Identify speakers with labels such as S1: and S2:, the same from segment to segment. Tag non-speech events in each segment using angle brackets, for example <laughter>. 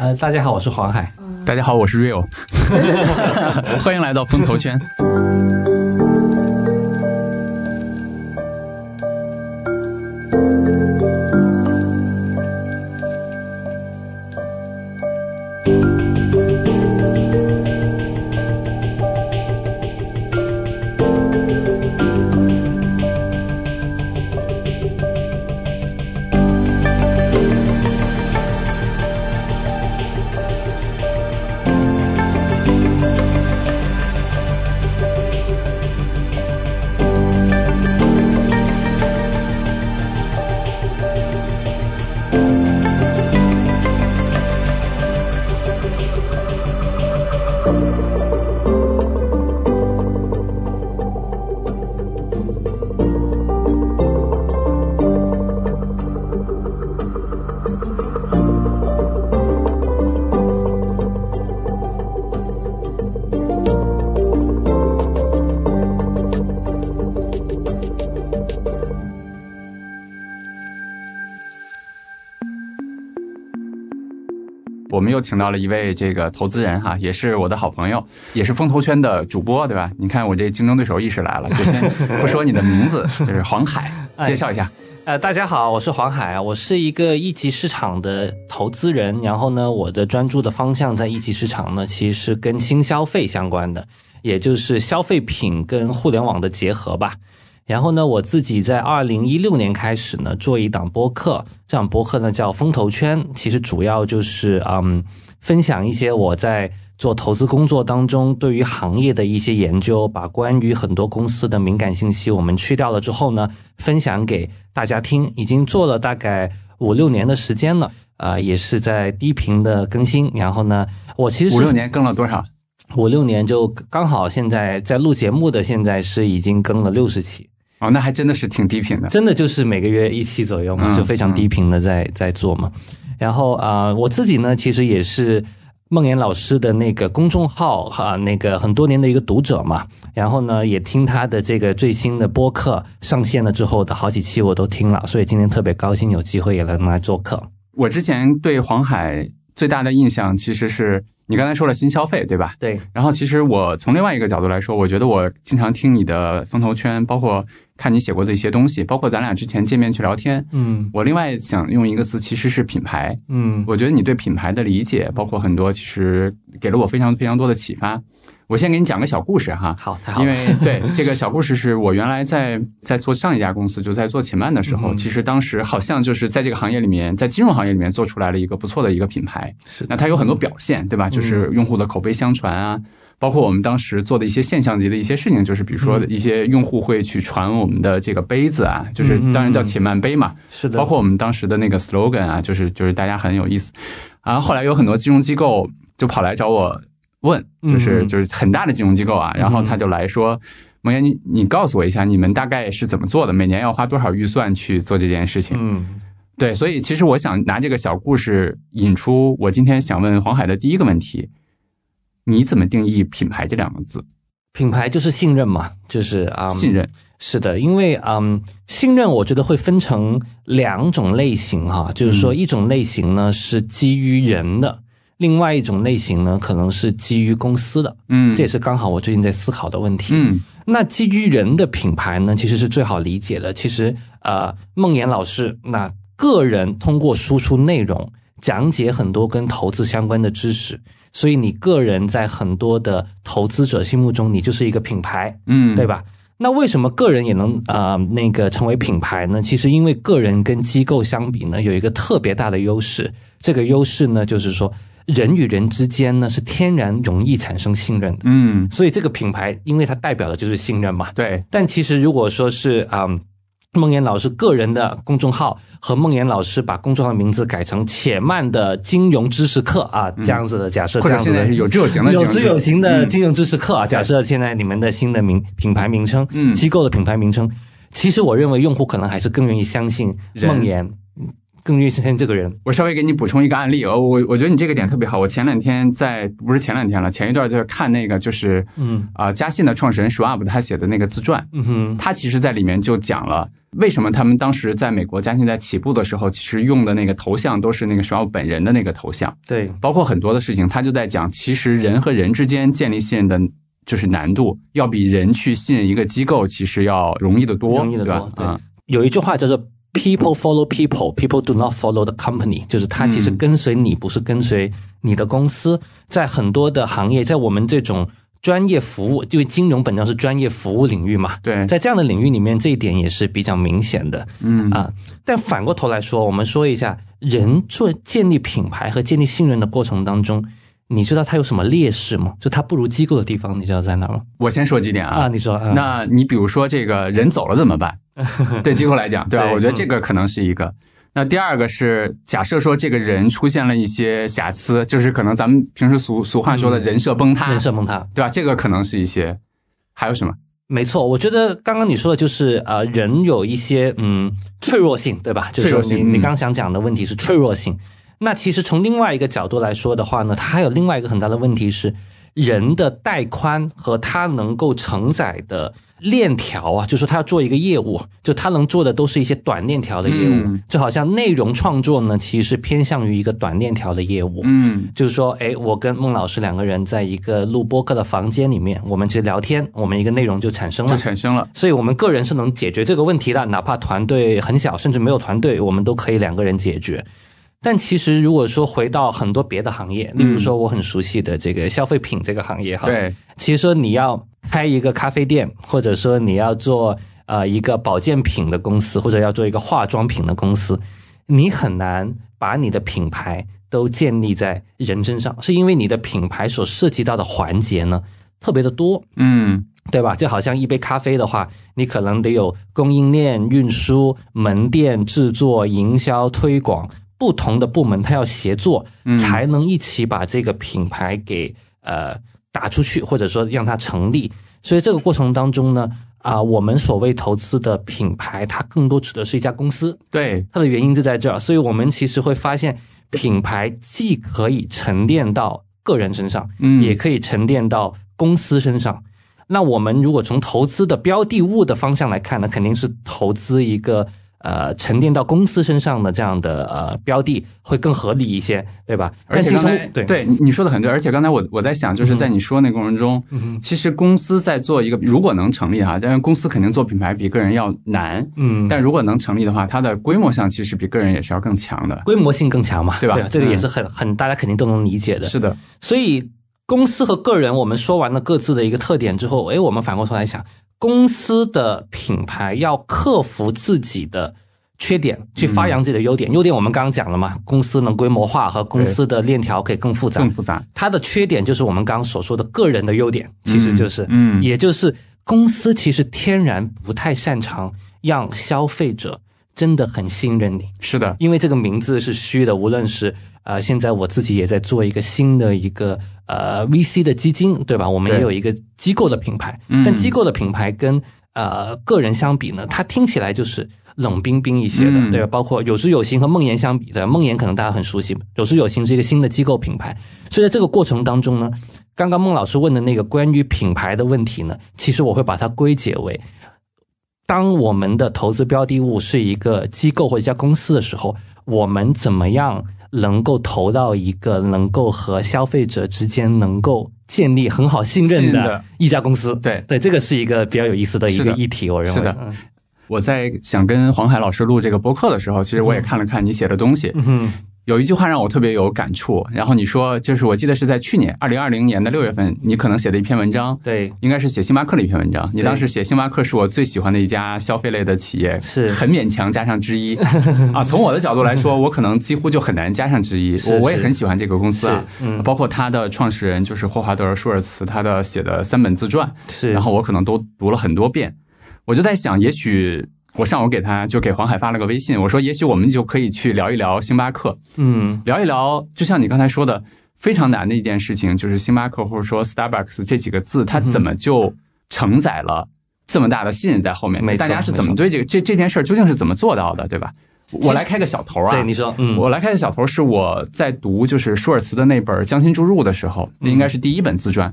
S1: 呃，大家好，我是黄海。
S2: 大家好，我是 real <laughs> 欢迎来到风投圈。请到了一位这个投资人哈，也是我的好朋友，也是风投圈的主播，对吧？你看我这竞争对手意识来了，就先 <laughs> 不说你的名字，就是黄海，介绍一下。
S1: 呃，大家好，我是黄海啊，我是一个一级市场的投资人，然后呢，我的专注的方向在一级市场呢，其实是跟新消费相关的，也就是消费品跟互联网的结合吧。然后呢，我自己在二零一六年开始呢，做一档播客，这档播客呢叫风投圈，其实主要就是嗯，分享一些我在做投资工作当中对于行业的一些研究，把关于很多公司的敏感信息我们去掉了之后呢，分享给大家听。已经做了大概五六年的时间了，啊，也是在低频的更新。然后呢，我其实
S2: 五六年更了多少？
S1: 五六年就刚好现在在录节目的，现在是已经更了六十期。
S2: 哦，那还真的是挺低频的，
S1: 真的就是每个月一期左右嘛，就非常低频的在在做嘛。然后啊，我自己呢，其实也是梦岩老师的那个公众号哈，那个很多年的一个读者嘛。然后呢，也听他的这个最新的播客上线了之后的好几期我都听了，所以今天特别高兴有机会也能来做客。
S2: 我之前对黄海最大的印象其实是。你刚才说了新消费，对吧？
S1: 对。
S2: 然后其实我从另外一个角度来说，我觉得我经常听你的风投圈，包括看你写过的一些东西，包括咱俩之前见面去聊天。
S1: 嗯。
S2: 我另外想用一个词，其实是品牌。
S1: 嗯。
S2: 我觉得你对品牌的理解，包括很多，其实给了我非常非常多的启发。我先给你讲个小故事哈，
S1: 好，太好
S2: 因为对这个小故事是我原来在在做上一家公司，就在做且慢的时候，其实当时好像就是在这个行业里面，在金融行业里面做出来了一个不错的一个品牌。
S1: 是，
S2: 那它有很多表现，对吧？就是用户的口碑相传啊，包括我们当时做的一些现象级的一些事情，就是比如说一些用户会去传我们的这个杯子啊，就是当然叫且慢杯嘛。
S1: 是的。
S2: 包括我们当时的那个 slogan 啊，就是就是大家很有意思。啊，后来有很多金融机构就跑来找我。问就是就是很大的金融机构啊，然后他就来说，蒙岩，你你告诉我一下，你们大概是怎么做的？每年要花多少预算去做这件事情？
S1: 嗯，
S2: 对，所以其实我想拿这个小故事引出我今天想问黄海的第一个问题：你怎么定义品牌这两个字？
S1: 品牌就是信任嘛，就是啊，
S2: 信任
S1: 是的，因为嗯，信任我觉得会分成两种类型哈，就是说一种类型呢是基于人的。另外一种类型呢，可能是基于公司的，
S2: 嗯，
S1: 这也是刚好我最近在思考的问题，
S2: 嗯，
S1: 那基于人的品牌呢，其实是最好理解的。其实，呃，梦岩老师，那个人通过输出内容，讲解很多跟投资相关的知识，所以你个人在很多的投资者心目中，你就是一个品牌，
S2: 嗯，
S1: 对吧？那为什么个人也能啊那个成为品牌呢？其实因为个人跟机构相比呢，有一个特别大的优势，这个优势呢，就是说。人与人之间呢是天然容易产生信任的，
S2: 嗯，
S1: 所以这个品牌，因为它代表的就是信任嘛，
S2: 对。
S1: 但其实如果说是啊，梦岩老师个人的公众号和梦岩老师把公众号名字改成“且慢的金融知识课”啊，这样子的假设，这样子的
S2: 有知有行的
S1: 有知有行的金融知识课啊，假设现在你们的新的名品牌名称，
S2: 嗯，
S1: 机构的品牌名称，其实我认为用户可能还是更愿意相信梦岩。更愿意相信这个人。
S2: 我稍微给你补充一个案例，呃，我我觉得你这个点特别好。我前两天在不是前两天了，前一段就是看那个就是
S1: 嗯
S2: 啊、嘉信的创始人 Schwab 他写的那个自传，
S1: 嗯哼，
S2: 他其实在里面就讲了为什么他们当时在美国嘉信在起步的时候，其实用的那个头像都是那个 Schwab 本人的那个头像，
S1: 对，
S2: 包括很多的事情，他就在讲，其实人和人之间建立信任的。就是难度要比人去信任一个机构，其实要容易得多，
S1: 容易得
S2: 对吧
S1: 多。对
S2: 嗯
S1: 有一句话叫做 “people follow people, people do not follow the company”，就是他其实
S2: 嗯
S1: 跟随你，不是跟随你的公司。在很多的行业，在我们这种专业服务，因为金融本身是专业服务领域嘛，
S2: 对，
S1: 在这样的领域里面，这一点也是比较明显的。
S2: 嗯
S1: 啊，但反过头来说，我们说一下人做建立品牌和建立信任的过程当中，你知道它有什么劣势吗？就它不如机构的地方，你知道在哪吗？
S2: 我先说几点
S1: 啊，你说，啊、
S2: 那你比如说这个人走了怎么办？<laughs> 对机构来讲，对吧？我觉得这个可能是一个。那第二个是假设说这个人出现了一些瑕疵，就是可能咱们平时俗俗话说的
S1: 嗯
S2: 人设崩塌，
S1: 人设崩塌。
S2: 对吧？这个可能是一些。还有什么？
S1: 没错，我觉得刚刚你说的就是呃，人有一些嗯脆弱性，对吧？就是说
S2: 脆弱性嗯
S1: 你你刚想讲的问题是脆弱性。那其实从另外一个角度来说的话呢，它还有另外一个很大的问题是，人的带宽和他能够承载的链条啊，就是说他要做一个业务，就他能做的都是一些短链条的业务，
S2: 嗯
S1: 就好像内容创作呢，其实偏向于一个短链条的业务。
S2: 嗯
S1: 就是说，哎，我跟孟老师两个人在一个录播课的房间里面，我们去聊天，我们一个内容就产生了
S2: 就
S1: 了。
S2: 产生了。
S1: 所以我们个人是能解决这个问题的，哪怕团队很小，甚至没有团队，我们都可以两个人解决。但其实如果说回到很多别的行业，例如说我很熟悉的这个消费品这个行业哈，，
S2: 对，
S1: 其实说你要开一个咖啡店，或者说你要做呃一个保健品的公司，或者要做一个化妆品的公司，你很难把你的品牌都建立在人身上，是因为你的品牌所涉及到的环节呢特别的多，
S2: 嗯。
S1: 对吧？就好像一杯咖啡的话，你可能得有供应链、运输、门店、制作、营销、推广不同的部门，它要协作，
S2: 嗯
S1: 才能一起把这个品牌给呃打出去，或者说让它成立。所以这个过程当中呢，啊、我们所谓投资的品牌，它更多指的是一家公司，
S2: 对，
S1: 它的原因就在这儿。所以我们其实会发现，品牌既可以沉淀到个人身上，
S2: 嗯
S1: 也可以沉淀到公司身上。那我们如果从投资的标的物的方向来看呢，肯定是投资一个呃沉淀到公司身上的这样的呃标的会更合理一些，对吧？
S2: 而且刚才
S1: 对
S2: 对你说的很对，而且刚才我我在想，就是在你说那过程中，
S1: 嗯
S2: 其实公司在做一个，如果能成立哈，但是公司肯定做品牌比个人要难，
S1: 嗯，
S2: 但如果能成立的话，它的规模上其实比个人也是要更强的。
S1: 规模性更强嘛，
S2: 对吧
S1: 对这个也
S2: 嗯
S1: 是很很大家肯定都能理解的。
S2: 是的，
S1: 所以公司和个人，我们说完了各自的一个特点之后，诶，我们反过头来想，公司的品牌要克服自己的缺点，去发扬自己的优点。优点我们刚刚讲了嘛，公司能规模化和公司的链条可以更复杂
S2: 更。复杂。
S1: 它的缺点就是我们刚刚所说的个人的优点，其实就是，
S2: 嗯，
S1: 也就是公司其实天然不太擅长让消费者真的很信任你。
S2: 是的，
S1: 因为这个名字是虚的，无论是呃，现在我自己也在做一个新的一个呃 VC 的基金，对吧？我们也有一个机构的品牌，
S2: 嗯
S1: 但机构的品牌跟呃个人相比呢，它听起来就是冷冰冰一些的，
S2: 嗯
S1: 对吧？包括有知有行和梦妍相比的，梦妍可能大家很熟悉，有知有行是一个新的机构品牌，所以在这个过程当中呢，刚刚孟老师问的那个关于品牌的问题呢，其实我会把它归结为。当我们的投资标的物是一个机构或者一家公司的时候，我们怎么样能够投到一个能够和消费者之间能够建立很好信任的一家公司？
S2: 对。
S1: 对，这个是一个比较有意思的一个议题，我认为。
S2: 是的。
S1: 嗯。
S2: 我在想跟黄海老师录这个播客的时候，其实我也看了看你写的东西，
S1: 嗯哼，
S2: 有一句话让我特别有感触。然后你说，就是我记得是在去年二零二零年的六月份，你可能写的一篇文章，
S1: 对，
S2: 应该是写星巴克的一篇文章。你当时写星巴克是我最喜欢的一家消费类的企业，
S1: 是
S2: 很勉强加上之一啊。从我的角度来说，我可能几乎就很难加上之一。我我也很喜欢这个公司啊，
S1: 嗯
S2: 包括他的创始人就是霍华德·舒尔茨，他的写的三本自传，
S1: 是，
S2: 然后我可能都读了很多遍。我就在想，也许我上午给他就给黄海发了个微信，我说也许我们就可以去聊一聊星巴克，
S1: 嗯。
S2: 聊一聊，就像你刚才说的，非常难的一件事情，就是星巴克或者说 Starbucks 这几个字，它怎么就承载了这么大的信任在后面？
S1: 没
S2: 大家是怎么对这个这这件事儿究竟是怎么做到的，对吧？我来开个小头啊，
S1: 对你说，嗯，
S2: 我来开个小头是我在读就是舒尔茨的那本《将心注入》的时候，那应该是第一本自传，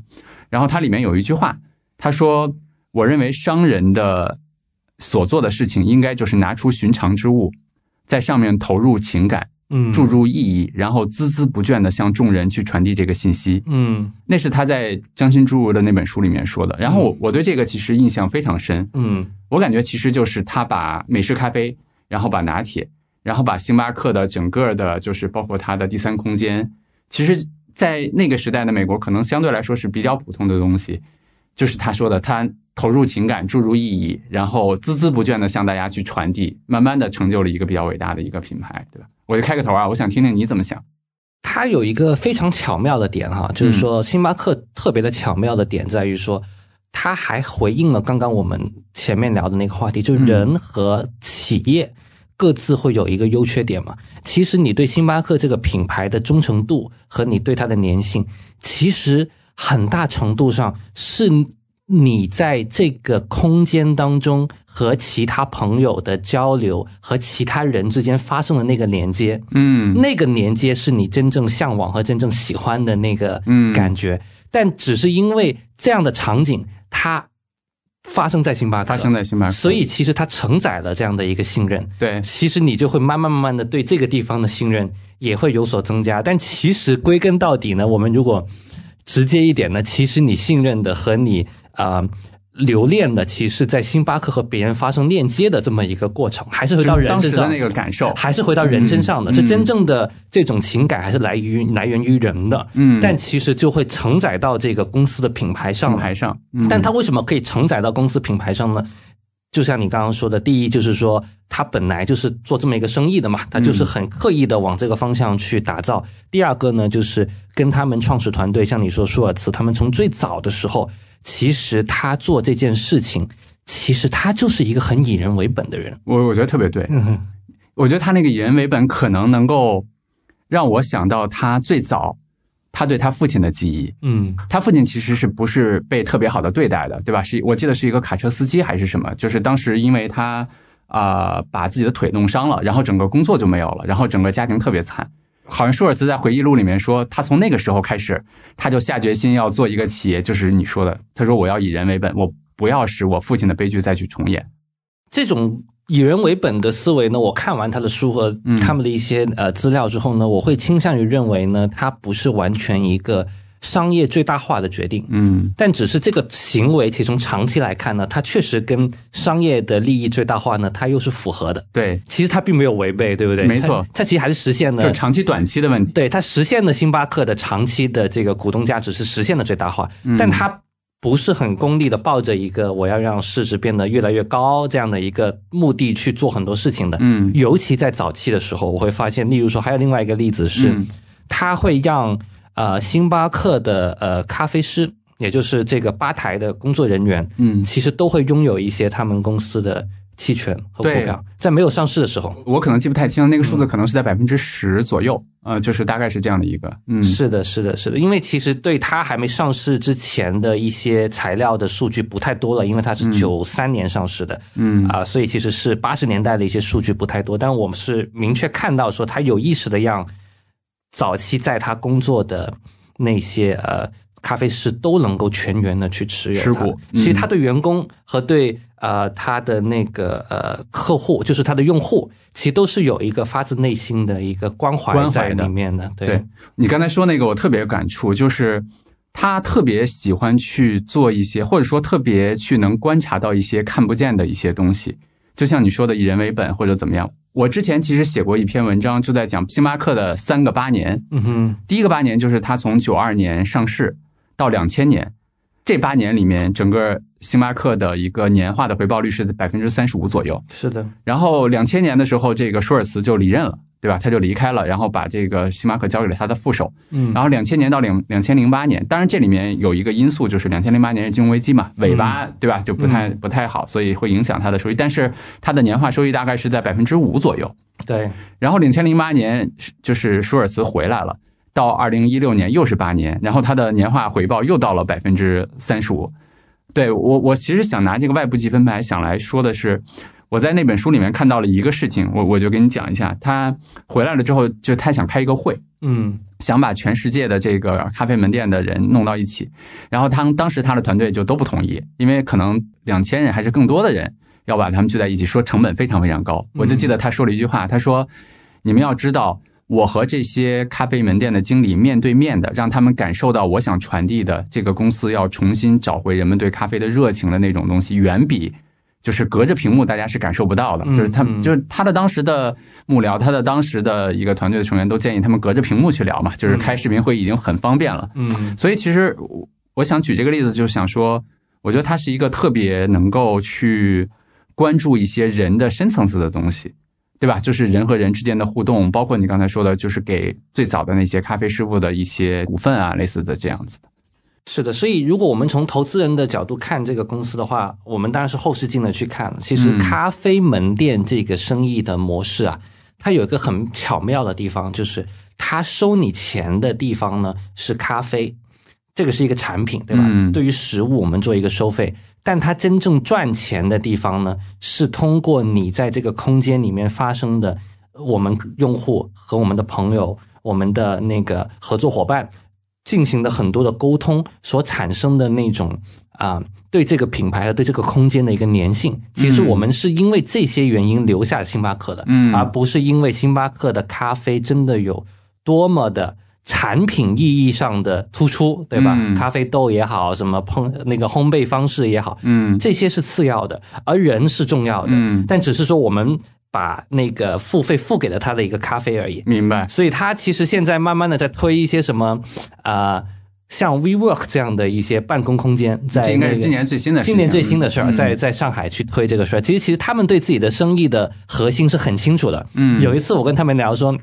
S2: 然后它里面有一句话，他说：“我认为商人的所做的事情，应该就是拿出寻常之物，在上面投入情感。”
S1: 嗯，
S2: 注入意义，然后孜孜不倦的向众人去传递这个信息。
S1: 嗯，
S2: 那是他在《将心注入》的那本书里面说的。然后我我对这个其实印象非常深。
S1: 嗯，
S2: 我感觉其实就是他把美式咖啡，然后把拿铁，然后把星巴克的整个的，就是包括它的第三空间，其实，在那个时代的美国，可能相对来说是比较普通的东西。就是他说的，他投入情感，注入意义，然后孜孜不倦的向大家去传递，慢慢的成就了一个比较伟大的一个品牌，对吧？我就开个头啊，我想听听你怎么想。
S1: 它有一个非常巧妙的点哈，就是说星巴克特别的巧妙的点在于说，它还回应了刚刚我们前面聊的那个话题，就是人和企业各自会有一个优缺点嘛。其实你对星巴克这个品牌的忠诚度和你对它的粘性，其实。很大程度上是你在这个空间当中和其他朋友的交流，和其他人之间发生的那个连接，
S2: 嗯，
S1: 那个连接是你真正向往和真正喜欢的那个感觉。但只是因为这样的场景，它发生在星巴克，
S2: 发生在星巴克，
S1: 所以其实它承载了这样的一个信任。
S2: 对，
S1: 其实你就会慢慢慢慢的对这个地方的信任也会有所增加。但其实归根到底呢，我们如果直接一点呢，其实你信任的和你啊留恋的，其实，在星巴克和别人发生链接的这么一个过程，还是回到人身上
S2: 那个感受，
S1: 还是回到人身上的。这真正的这种情感，还是来于来源于人的。
S2: 嗯，
S1: 但其实就会承载到这个公司的品牌上。
S2: 品牌上，
S1: 但它为什么可以承载到公司品牌上呢？就像你刚刚说的，第一就是说，他本来就是做这么一个生意的嘛，他就是很刻意的往这个方向去打造。第二个呢，就是跟他们创始团队，像你说舒尔茨，他们从最早的时候，其实他做这件事情，其实他就是一个很以人为本的人。
S2: 我我觉得特别对，我觉得他那个以人为本，可能能够让我想到他最早。他对他父亲的记忆，
S1: 嗯，
S2: 他父亲其实是不是被特别好的对待的，对吧？是我记得是一个卡车司机还是什么？就是当时因为他啊把自己的腿弄伤了，然后整个工作就没有了，然后整个家庭特别惨。好像舒尔茨在回忆录里面说，他从那个时候开始，他就下决心要做一个企业，就是你说的，他说我要以人为本，我不要使我父亲的悲剧再去重演。
S1: 这种。以人为本的思维呢？我看完他的书和他们的一些呃资料之后呢，我会倾向于认为呢，他不是完全一个商业最大化的决定。
S2: 嗯，
S1: 但只是这个行为，其实从长期来看呢，它确实跟商业的利益最大化呢，它又是符合的。
S2: 对，
S1: 其实它并没有违背，对不对？
S2: 没错，
S1: 它其实还是实现了
S2: 就长期、短期的问题。
S1: 对，它实现了星巴克的长期的这个股东价值是实现了最大化，但它。不是很功利的，抱着一个我要让市值变得越来越高这样的一个目的去做很多事情的。
S2: 嗯，
S1: 尤其在早期的时候，我会发现，例如说，还有另外一个例子是，它会让呃星巴克的呃咖啡师，也就是这个吧台的工作人员，
S2: 嗯，
S1: 其实都会拥有一些他们公司的。期权和股票在没有上市的时候，
S2: 我可能记不太清那个数字，可能是在百分之十左右，呃，就是大概是这样的一个。嗯，
S1: 是的，是的，是的，因为其实对它还没上市之前的一些材料的数据不太多了，因为它是九三年上市的，
S2: 嗯
S1: 啊，所以其实是八十年代的一些数据不太多，但我们是明确看到说它有意识的让早期在他工作的那些呃。咖啡师都能够全员的去持有
S2: 持股，
S1: 其实他对员工和对呃他的那个呃客户，就是他的用户，其实都是有一个发自内心的一个关怀在里面的。
S2: 对你刚才说那个，我特别有感触，就是他特别喜欢去做一些，或者说特别去能观察到一些看不见的一些东西，就像你说的以人为本或者怎么样。我之前其实写过一篇文章，就在讲星巴克的三个八年。
S1: 嗯哼，
S2: 第一个八年就是他从九二年上市。到两千年，这八年里面，整个星巴克的一个年化的回报率是在百分之三十五左右。
S1: 是的。
S2: 然后两千年的时候，这个舒尔茨就离任了，对吧？他就离开了，然后把这个星巴克交给了他的副手。
S1: 嗯。
S2: 然后两千年到两两千零八年，当然这里面有一个因素，就是两千零八年是金融危机嘛，尾巴对吧？就不太不太好，所以会影响他的收益。但是他的年化收益大概是在百分之五左右。
S1: 对。
S2: 然后两千零八年就是舒尔茨回来了。到二零一六年又是八年，然后他的年化回报又到了百分之三十五。对我，我其实想拿这个外部积分牌想来说的是，我在那本书里面看到了一个事情，我我就跟你讲一下。他回来了之后，就他想开一个会，
S1: 嗯
S2: 想把全世界的这个咖啡门店的人弄到一起，然后他当时他的团队就都不同意，因为可能两千人还是更多的人要把他们聚在一起，说成本非常非常高。我就记得他说了一句话，他说：“你们要知道，我和这些咖啡门店的经理面对面的，让他们感受到我想传递的这个公司要重新找回人们对咖啡的热情的那种东西，远比。”就是隔着屏幕，大家是感受不到的。就是他，就是他的当时的幕僚，他的当时的一个团队的成员都建议他们隔着屏幕去聊嘛。就是开视频会已经很方便了。
S1: 嗯，
S2: 所以其实我想举这个例子，就是想说，我觉得他是一个特别能够去关注一些人的深层次的东西，对吧？就是人和人之间的互动，包括你刚才说的，就是给最早的那些咖啡师傅的一些股份啊，类似的这样子的。
S1: 是的，所以如果我们从投资人的角度看这个公司的话，我们当然是后视镜的去看。其实咖啡门店这个生意的模式啊，它有一个很巧妙的地方，就是它收你钱的地方呢是咖啡，这个是一个产品，对吧？对于食物我们做一个收费，但它真正赚钱的地方呢，是通过你在这个空间里面发生的我们用户和我们的朋友、我们的那个合作伙伴。进行了很多的沟通所产生的那种啊，对这个品牌和对这个空间的一个粘性，其实我们是因为这些原因留下星巴克的，
S2: 嗯，
S1: 而不是因为星巴克的咖啡真的有多么的产品意义上的突出，对吧？咖啡豆也好，什么烹那个烘焙方式也好，
S2: 嗯，
S1: 这些是次要的，而人是重要的，
S2: 嗯，
S1: 但只是说我们。把那个付费付给了他的一个咖啡而已，
S2: 明白。
S1: 所以他其实现在慢慢的在推一些什么，呃，像 WeWork 这样的一些办公空间，在
S2: 这应该是今年最新的
S1: 今年最新的事儿，在在上海去推这个事儿。其实其实他们对自己的生意的核心是很清楚的。
S2: 嗯，
S1: 有一次我跟他们聊说，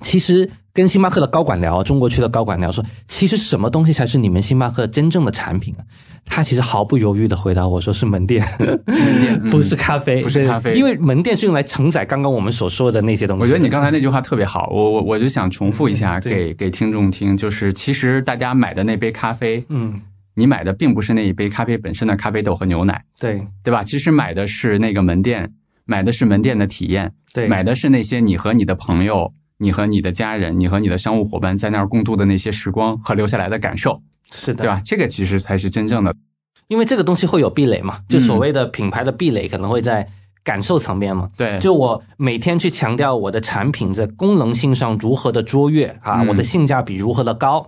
S1: 其实跟星巴克的高管聊，中国区的高管聊说，其实什么东西才是你们星巴克真正的产品啊？他其实毫不犹豫的回答我说：“是门店，
S2: 门店 <laughs>
S1: 不是咖啡，
S2: 不是咖啡，
S1: 因为门店是用来承载刚刚我们所说的那些东西。”
S2: 我觉得你刚才那句话特别好，我我我就想重复一下给给听众听，就是其实大家买的那杯咖啡，
S1: 嗯，
S2: 你买的并不是那一杯咖啡本身的咖啡豆和牛奶，
S1: 对
S2: 对吧？其实买的是那个门店，买的是门店的体验，
S1: 对，
S2: 买的是那些你和你的朋友、你和你的家人、你和你的商务伙伴在那儿共度的那些时光和留下来的感受，
S1: 是的，
S2: 对吧？这个其实才是真正的。
S1: 因为这个东西会有壁垒嘛，就所谓的品牌的壁垒可能会在感受层面嘛。
S2: 对，
S1: 就我每天去强调我的产品在功能性上如何的卓越啊，我的性价比如何的高，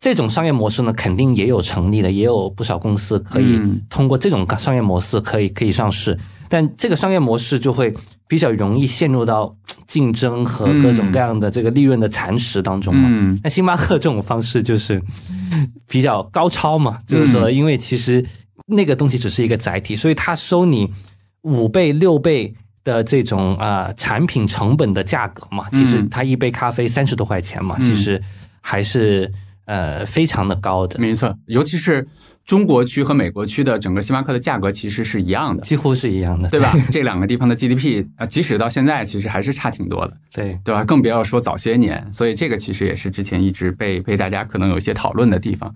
S1: 这种商业模式呢，肯定也有成立的，也有不少公司可以通过这种商业模式可以可以上市，但这个商业模式就会比较容易陷入到竞争和各种各样的这个利润的蚕食当中嘛。那星巴克这种方式就是比较高超嘛，就是说，因为其实。那个东西只是一个载体，所以他收你五倍、六倍的这种啊产品成本的价格嘛，其实他一杯咖啡三十多块钱嘛，其实还是呃非常的高的。
S2: 没错，尤其是中国区和美国区的整个星巴克的价格其实是一样的，
S1: 几乎是一样的，
S2: 对吧？<laughs> 这两个地方的 GDP 啊，即使到现在其实还是差挺多的，
S1: 对
S2: 对吧？更不要说早些年，所以这个其实也是之前一直被被大家可能有一些讨论的地方。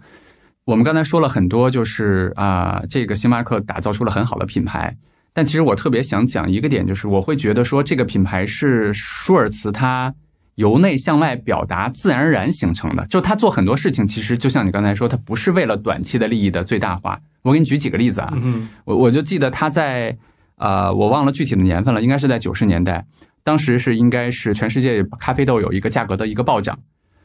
S2: 我们刚才说了很多，就是啊，这个星巴克打造出了很好的品牌。但其实我特别想讲一个点，就是我会觉得说，这个品牌是舒尔茨他由内向外表达自然而然形成的。就他做很多事情，其实就像你刚才说，他不是为了短期的利益的最大化。我给你举几个例子啊，我我就记得他在呃，我忘了具体的年份了，应该是在九十年代，当时是应该是全世界咖啡豆有一个价格的一个暴涨。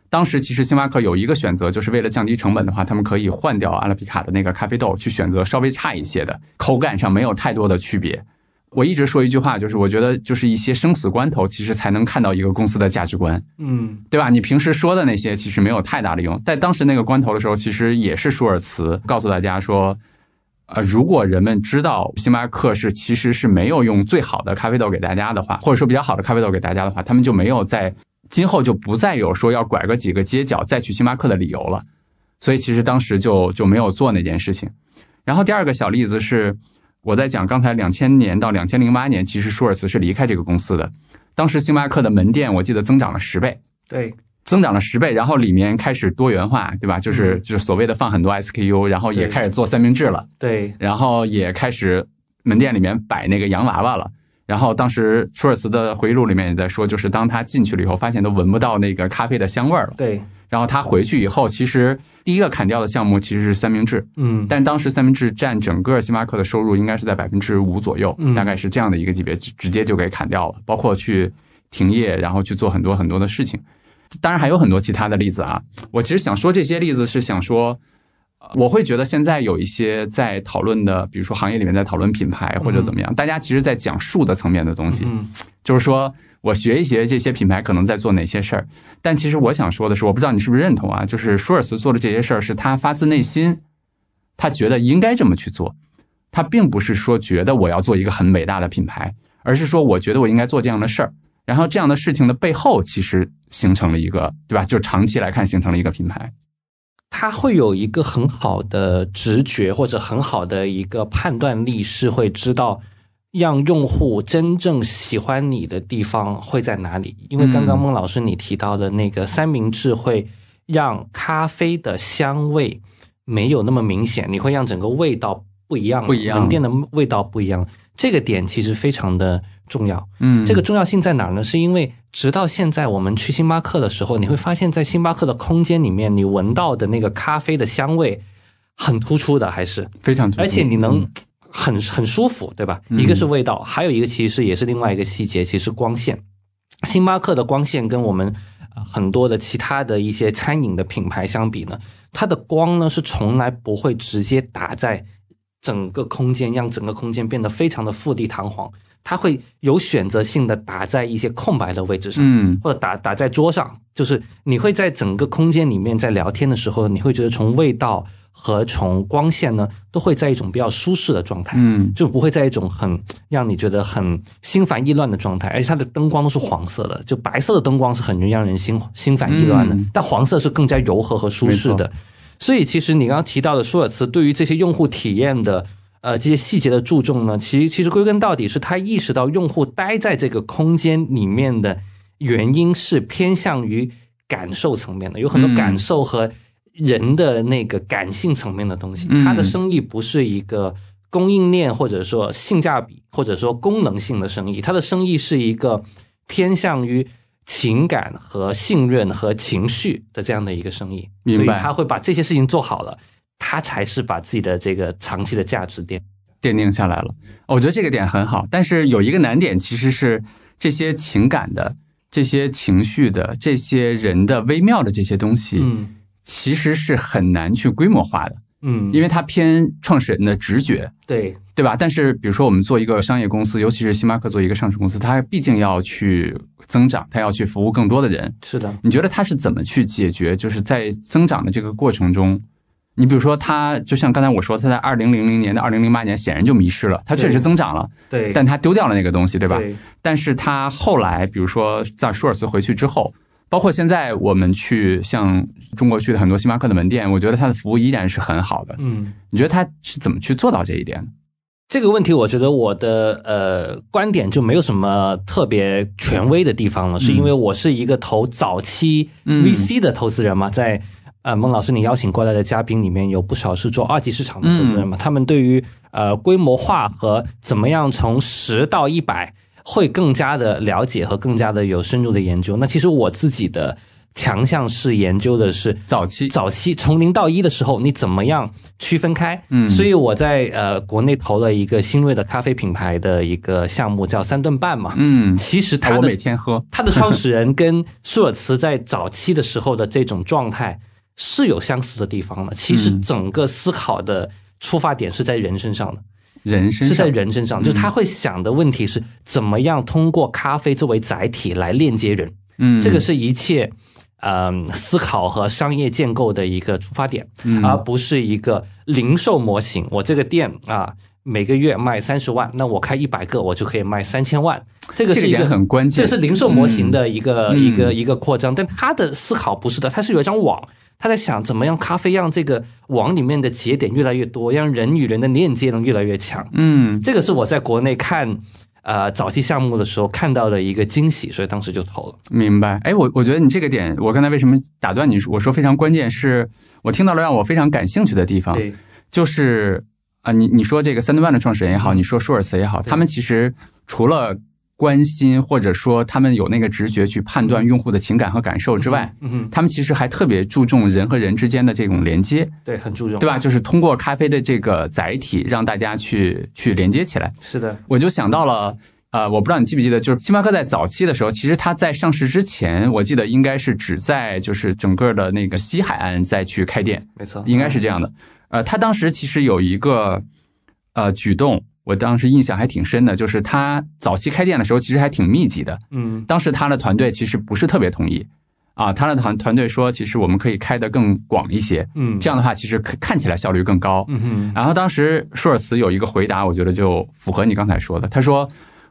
S2: 当时其实星巴克有一个选择，就是为了降低成本的话，他们可以换掉阿拉比卡的那个咖啡豆，去选择稍微差一些的，口感上没有太多的区别。我一直说一句话，就是我觉得就是一些生死关头，其实才能看到一个公司的价值观，
S1: 嗯，
S2: 对吧？你平时说的那些其实没有太大的用，在当时那个关头的时候，其实也是舒尔茨告诉大家说，呃，如果人们知道星巴克是其实是没有用最好的咖啡豆给大家的话，或者说比较好的咖啡豆给大家的话，他们就没有在。今后就不再有说要拐个几个街角再去星巴克的理由了，所以其实当时就就没有做那件事情。然后第二个小例子是我在讲刚才两千年到两千零八年，其实舒尔茨是离开这个公司的。当时星巴克的门店我记得增长了十倍，
S1: 对，
S2: 增长了十倍，然后里面开始多元化，对吧？就是就是所谓的放很多 SKU，然后也开始做三明治了，
S1: 对，
S2: 然后也开始门店里面摆那个洋娃娃了。然后当时舒尔茨的回忆录里面也在说，就是当他进去了以后，发现都闻不到那个咖啡的香味儿了。
S1: 对，
S2: 然后他回去以后，其实第一个砍掉的项目其实是三明治，
S1: 嗯，
S2: 但当时三明治占整个星巴克的收入应该是在百分之五左右，
S1: 嗯
S2: 大概是这样的一个级别，直直接就给砍掉了，包括去停业，然后去做很多很多的事情。当然还有很多其他的例子啊。我其实想说这些例子是想说，呃我会觉得现在有一些在讨论的，比如说行业里面在讨论品牌或者怎么样，大家其实在讲术的层面的东西，
S1: 嗯
S2: 就是说我学一学这些品牌可能在做哪些事儿。但其实我想说的是，我不知道你是不是认同啊，就是舒尔茨做的这些事儿是他发自内心，他觉得应该这么去做，他并不是说觉得我要做一个很伟大的品牌，而是说我觉得我应该做这样的事儿。然后这样的事情的背后，其实形成了一个，对吧？就长期来看，形成了一个品牌。
S1: 他会有一个很好的直觉或者很好的一个判断力，是会知道让用户真正喜欢你的地方会在哪里。因为刚刚
S2: 嗯
S1: 孟老师你提到的那个三明治会让咖啡的香味没有那么明显，你会让整个味道不一样，
S2: 不一样
S1: 门店的味道不一样。这个点其实非常的重要。
S2: 嗯
S1: 这个重要性在哪儿呢？是因为直到现在，我们去星巴克的时候，你会发现在星巴克的空间里面，你闻到的那个咖啡的香味很突出的，还是，
S2: 非常突出，
S1: 而且你能
S2: 嗯
S1: 很很舒服，对吧？
S2: 嗯
S1: 一个是味道，还有一个其实也是另外一个细节，其实光线。星巴克的光线跟我们呃很多的其他的一些餐饮的品牌相比呢，它的光呢是从来不会直接打在整个空间，让整个空间变得非常的富丽堂皇。它会有选择性的打在一些空白的位置上，
S2: 嗯
S1: 或者打打在桌上，就是你会在整个空间里面在聊天的时候，你会觉得从味道和从光线呢，都会在一种比较舒适的状态。
S2: 嗯
S1: 就不会在一种很让你觉得很心烦意乱的状态，而且它的灯光都是黄色的，就白色的灯光是很容易让人心心烦意乱的，
S2: 嗯
S1: 但黄色是更加柔和和舒适的。所以其实你刚刚提到的舒尔茨对于这些用户体验的呃这些细节的注重呢，其实其实归根到底是他意识到用户待在这个空间里面的原因是偏向于感受层面的，有很多
S2: 嗯。
S1: 感受和人的那个感性层面的东西。
S2: 嗯
S1: 他的生意不是一个供应链或者说性价比或者说功能性的生意，他的生意是一个偏向于情感和信任和情绪的这样的一个生意，所以他会把这些事情做好了，他才是把自己的这个长期的价值奠。
S2: 奠定下来了。我觉得这个点很好，但是有一个难点，其实是这些情感的、这些情绪的、这些人的微妙的这些东西，
S1: 嗯
S2: 其实是很难去规模化的，
S1: 嗯，
S2: 因为它偏创始人的直觉，
S1: 对
S2: 对吧？但是比如说我们做一个商业公司，尤其是星巴克做一个上市公司，它毕竟要去增长，它要去服务更多的人。
S1: 是的，
S2: 你觉得它是怎么去解决？就是在增长的这个过程中，你比如说它，就像刚才我说，它在二零零零年到二零零八年显然就迷失了，它确实增长了，
S1: 对，
S2: 但它丢掉了那个东西，对吧？
S1: 对
S2: 但是它后来，比如说在舒尔茨回去之后，包括现在我们去像中国去的很多星巴克的门店，我觉得它的服务依然是很好的。
S1: 嗯。
S2: 你觉得它是怎么去做到这一点？
S1: 这个问题，我觉得我的呃观点就没有什么特别权威的地方了，是因为我是一个投早期
S2: 嗯
S1: VC 的投资人嘛，在呃孟老师你邀请过来的嘉宾里面有不少是做二级市场的投资人嘛，他们对于呃规模化和怎么样从十到一百会更加的了解和更加的有深入的研究。那其实我自己的强项是研究的是
S2: 早期，
S1: 早期从零到一的时候，你怎么样区分开？
S2: 嗯
S1: 所以我在呃国内投了一个新锐的咖啡品牌的一个项目，叫三顿半嘛。
S2: 嗯，
S1: 其实
S2: 我每天喝，
S1: 他的创始人跟舒尔茨在早期的时候的这种状态是有相似的地方的。其实
S2: 嗯
S1: 整个思考的出发点是在人身上的。
S2: 人身
S1: 是在人身上，就是他会想的问题是怎么样通过咖啡作为载体来链接人。
S2: 嗯，
S1: 这个是一切嗯思考和商业建构的一个出发点，
S2: 嗯
S1: 而不是一个零售模型。我这个店啊，每个月卖三十万，那我开一百个，我就可以卖三千万。这个
S2: 这个
S1: 是一个
S2: 点很关键，
S1: 这是零售模型的一个、
S2: 嗯
S1: 一个一个扩张，但他的思考不是的，他是有一张网，他在想怎么样咖啡让这个网里面的节点越来越多，让人与人的链接能越来越强。
S2: 嗯
S1: 这个是我在国内看呃早期项目的时候看到的一个惊喜，所以当时就投了。
S2: 明白。哎，我我觉得你这个点，我刚才为什么打断你？我说非常关键，是我听到了让我非常感兴趣的地方，
S1: 对，
S2: 就是啊、你你说这个三顿半的创始人也好，你说舒尔茨也好，他们其实除了关心或者说他们有那个直觉去判断用户的情感和感受之外，
S1: 嗯哼，
S2: 他们其实还特别注重人和人之间的这种连接，
S1: 对，很注重，
S2: 对吧？就是通过咖啡的这个载体，让大家去去连接起来。
S1: 是的，
S2: 我就想到了，呃，我不知道你记不记得，就是星巴克在早期的时候，其实它在上市之前，我记得应该是只在就是整个的那个西海岸再去开店，
S1: 没错，
S2: 应该是这样的。呃，他当时其实有一个呃举动，我当时印象还挺深的，就是他早期开店的时候其实还挺密集的。
S1: 嗯
S2: 当时他的团队其实不是特别同意啊，他的团团队说，其实我们可以开得更广一些，
S1: 嗯，
S2: 这样的话其实看看起来效率更高。
S1: 嗯哼，
S2: 然后当时舒尔茨有一个回答，我觉得就符合你刚才说的。他说：“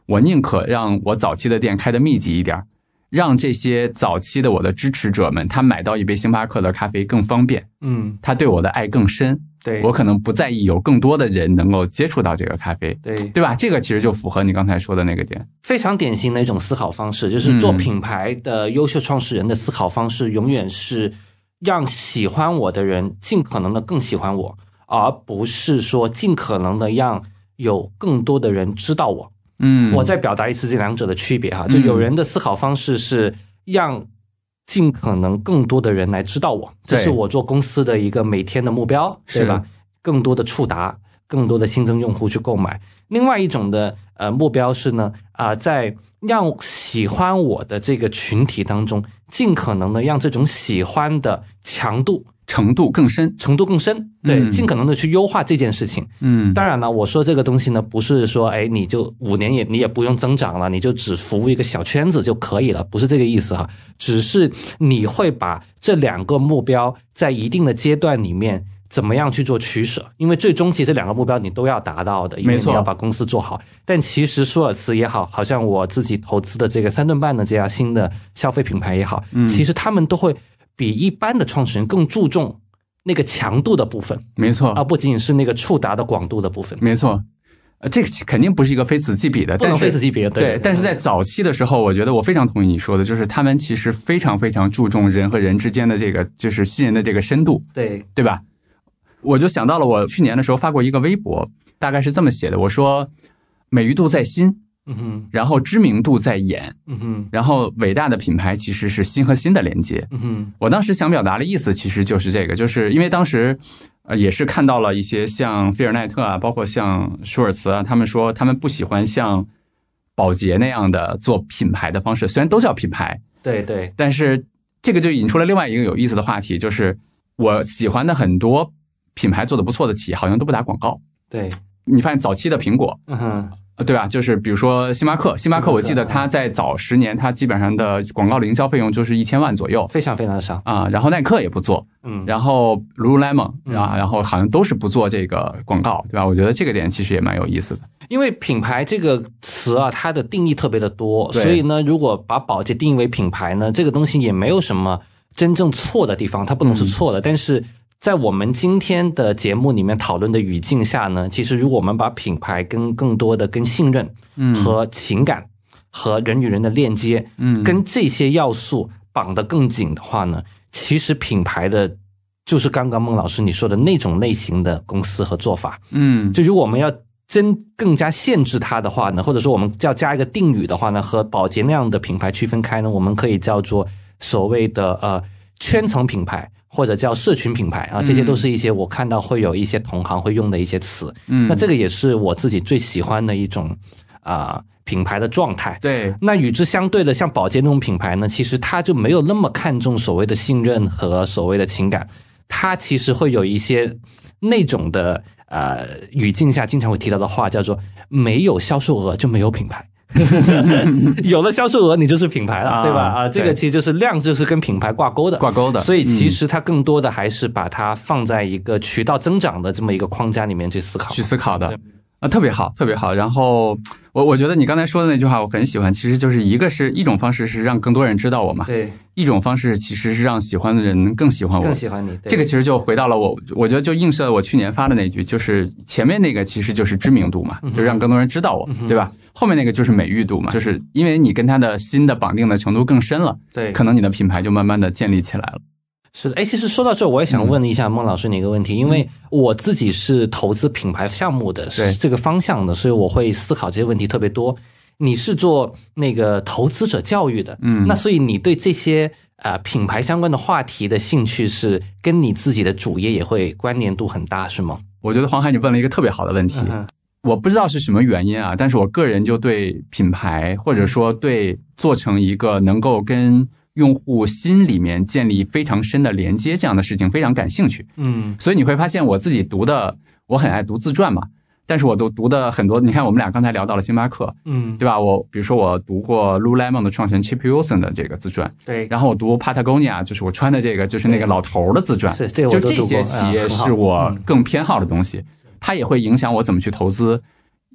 S2: 我宁可让我早期的店开得密集一点，让这些早期的我的支持者们，他买到一杯星巴克的咖啡更方便，
S1: 嗯，
S2: 他对我的爱更深。
S1: 对，
S2: 我可能不在意有更多的人能够接触到这个咖啡，
S1: 对
S2: 对吧？这个其实就符合你刚才说的那个点。
S1: 非常典型的一种思考方式，就是做品牌的优秀创始人的思考方式，永远是让喜欢我的人尽可能的更喜欢我，而不是说尽可能的让有更多的人知道我。
S2: 嗯，
S1: 我再表达一次这两者的区别哈，就有人的思考方式是让尽可能更多的人来知道我，这是我做公司的一个每天的目标，
S2: 是
S1: 对吧？更多的触达，更多的新增用户去购买。另外一种的呃目标是呢啊、在让喜欢我的这个群体当中，尽可能的让这种喜欢的强度
S2: 程度更深。
S1: 程度更深，对，
S2: 嗯
S1: 尽可能的去优化这件事情。
S2: 嗯，
S1: 当然了，我说这个东西呢，不是说，哎，你就五年也你也不用增长了，你就只服务一个小圈子就可以了，不是这个意思哈。只是你会把这两个目标在一定的阶段里面怎么样去做取舍，因为最终其实这两个目标你都要达到的，因为你要把公司做好。但其实舒尔茨也好，好像我自己投资的这个三顿半的这样新的消费品牌也好，
S2: 嗯
S1: 其实他们都会比一般的创始人更注重那个强度的部分。
S2: 没错
S1: 而不仅仅是那个触达的广度的部分，
S2: 没错。呃，这个肯定不是一个非此即彼的，
S1: 不能非此即彼的。
S2: 对，但是在早期的时候，我觉得我非常同意你说的，就是他们其实非常非常注重人和人之间的这个，就是信任的这个深度，
S1: 对，
S2: 对吧？我就想到了我去年的时候发过一个微博，大概是这么写的：我说，美誉度在心，
S1: 嗯哼，
S2: 然后知名度在演，
S1: 嗯哼，
S2: 然后伟大的品牌其实是心和心的连接。
S1: 嗯哼，
S2: 我当时想表达的意思其实就是这个，就是因为当时，呃，也是看到了一些像菲尔奈特啊，包括像舒尔茨啊，他们说他们不喜欢像宝洁那样的做品牌的方式，虽然都叫品牌，
S1: 对对，
S2: 但是这个就引出了另外一个有意思的话题，就是我喜欢的很多品牌做的不错的企业，好像都不打广告。
S1: 对，
S2: 你发现早期的苹果，
S1: 嗯哼，
S2: 呃，对吧？就是比如说星巴克，星巴克，我记得它在早十年，它基本上的广告的营销费用就是一千万左右
S1: 非常非常的少，
S2: 啊。然后耐克也不做，
S1: 嗯，
S2: 然后 Lululemon
S1: 嗯
S2: 啊，然后好像都是不做这个广告，对吧？我觉得这个点其实也蛮有意思的。
S1: 因为品牌这个词啊，它的定义特别的多，所以呢，如果把保洁定义为品牌呢，这个东西也没有什么真正错的地方，它不能是错的。但是在我们今天的节目里面讨论的语境下呢，其实如果我们把品牌跟更多的跟信任
S2: 嗯
S1: 和情感和人与人的链接，
S2: 嗯
S1: 跟这些要素绑得更紧的话呢，其实品牌的就是刚刚孟老师你说的那种类型的公司和做法。
S2: 嗯
S1: 就如果我们要真更加限制它的话呢，或者说我们要加一个定语的话呢，和宝洁那样的品牌区分开呢，我们可以叫做所谓的呃圈层品牌。或者叫社群品牌啊，这些都是一些我看到会有一些同行会用的一些词。
S2: 嗯，
S1: 那这个也是我自己最喜欢的一种啊、品牌的状态。
S2: 对
S1: 那与之相对的，像宝洁那种品牌呢，其实它就没有那么看重所谓的信任和所谓的情感，它其实会有一些那种的呃语境下经常会提到的话，叫做没有销售额就没有品牌。<laughs> 有了销售额，你就是品牌了，
S2: 啊
S1: 对吧？啊，这个其实就是量，就是跟品牌挂钩的。
S2: 挂钩的，
S1: 所以其
S2: 嗯
S1: 实它更多的还是把它放在一个渠道增长的这么一个框架里面去思考。
S2: 去思考的
S1: 对。
S2: 啊，特别好，特别好。然后我我觉得你刚才说的那句话我很喜欢，其实就是一个是一种方式是让更多人知道我嘛，
S1: 对，
S2: 一种方式其实是让喜欢的人更喜欢我
S1: 更。喜欢你。对
S2: 这个其实就回到了我，我觉得就映射了我去年发的那句，就是前面那个其实就是知名度嘛，
S1: 嗯
S2: 就让更多人知道我
S1: 嗯，
S2: 对吧？后面那个就是美誉度嘛，就是因为你跟他的心的绑定的程度更深了，
S1: 对，
S2: 可能你的品牌就慢慢的建立起来了。
S1: 是的，哎，其实说到这儿，我也想问一下孟老师你一个问题，因为我自己是投资品牌项目的，是这个方向的，所以我会思考这些问题特别多。你是做那个投资者教育的，
S2: 嗯。
S1: 那所以你对这些呃品牌相关的话题的兴趣是跟你自己的主业也会关联度很大，是吗？
S2: 我觉得黄海你问了一个特别好的问题，
S1: 嗯
S2: 我不知道是什么原因啊，但是我个人就对品牌或者说对做成一个能够跟用户心里面建立非常深的连接这样的事情非常感兴趣。
S1: 嗯
S2: 所以你会发现我自己读的，我很爱读自传嘛，但是我都读的很多。你看，我们俩刚才聊到了星巴克，
S1: 嗯，
S2: 对吧？我比如说我读过 Lululemon 的创始人 Chip Wilson 的这个自传，
S1: 对，
S2: 然后我读 Patagonia，就是我穿的这个就是那个老头儿的自传，
S1: 是这个
S2: 就这些企业是我
S1: 嗯
S2: 更偏好的东西，它也会影响我怎么去投资，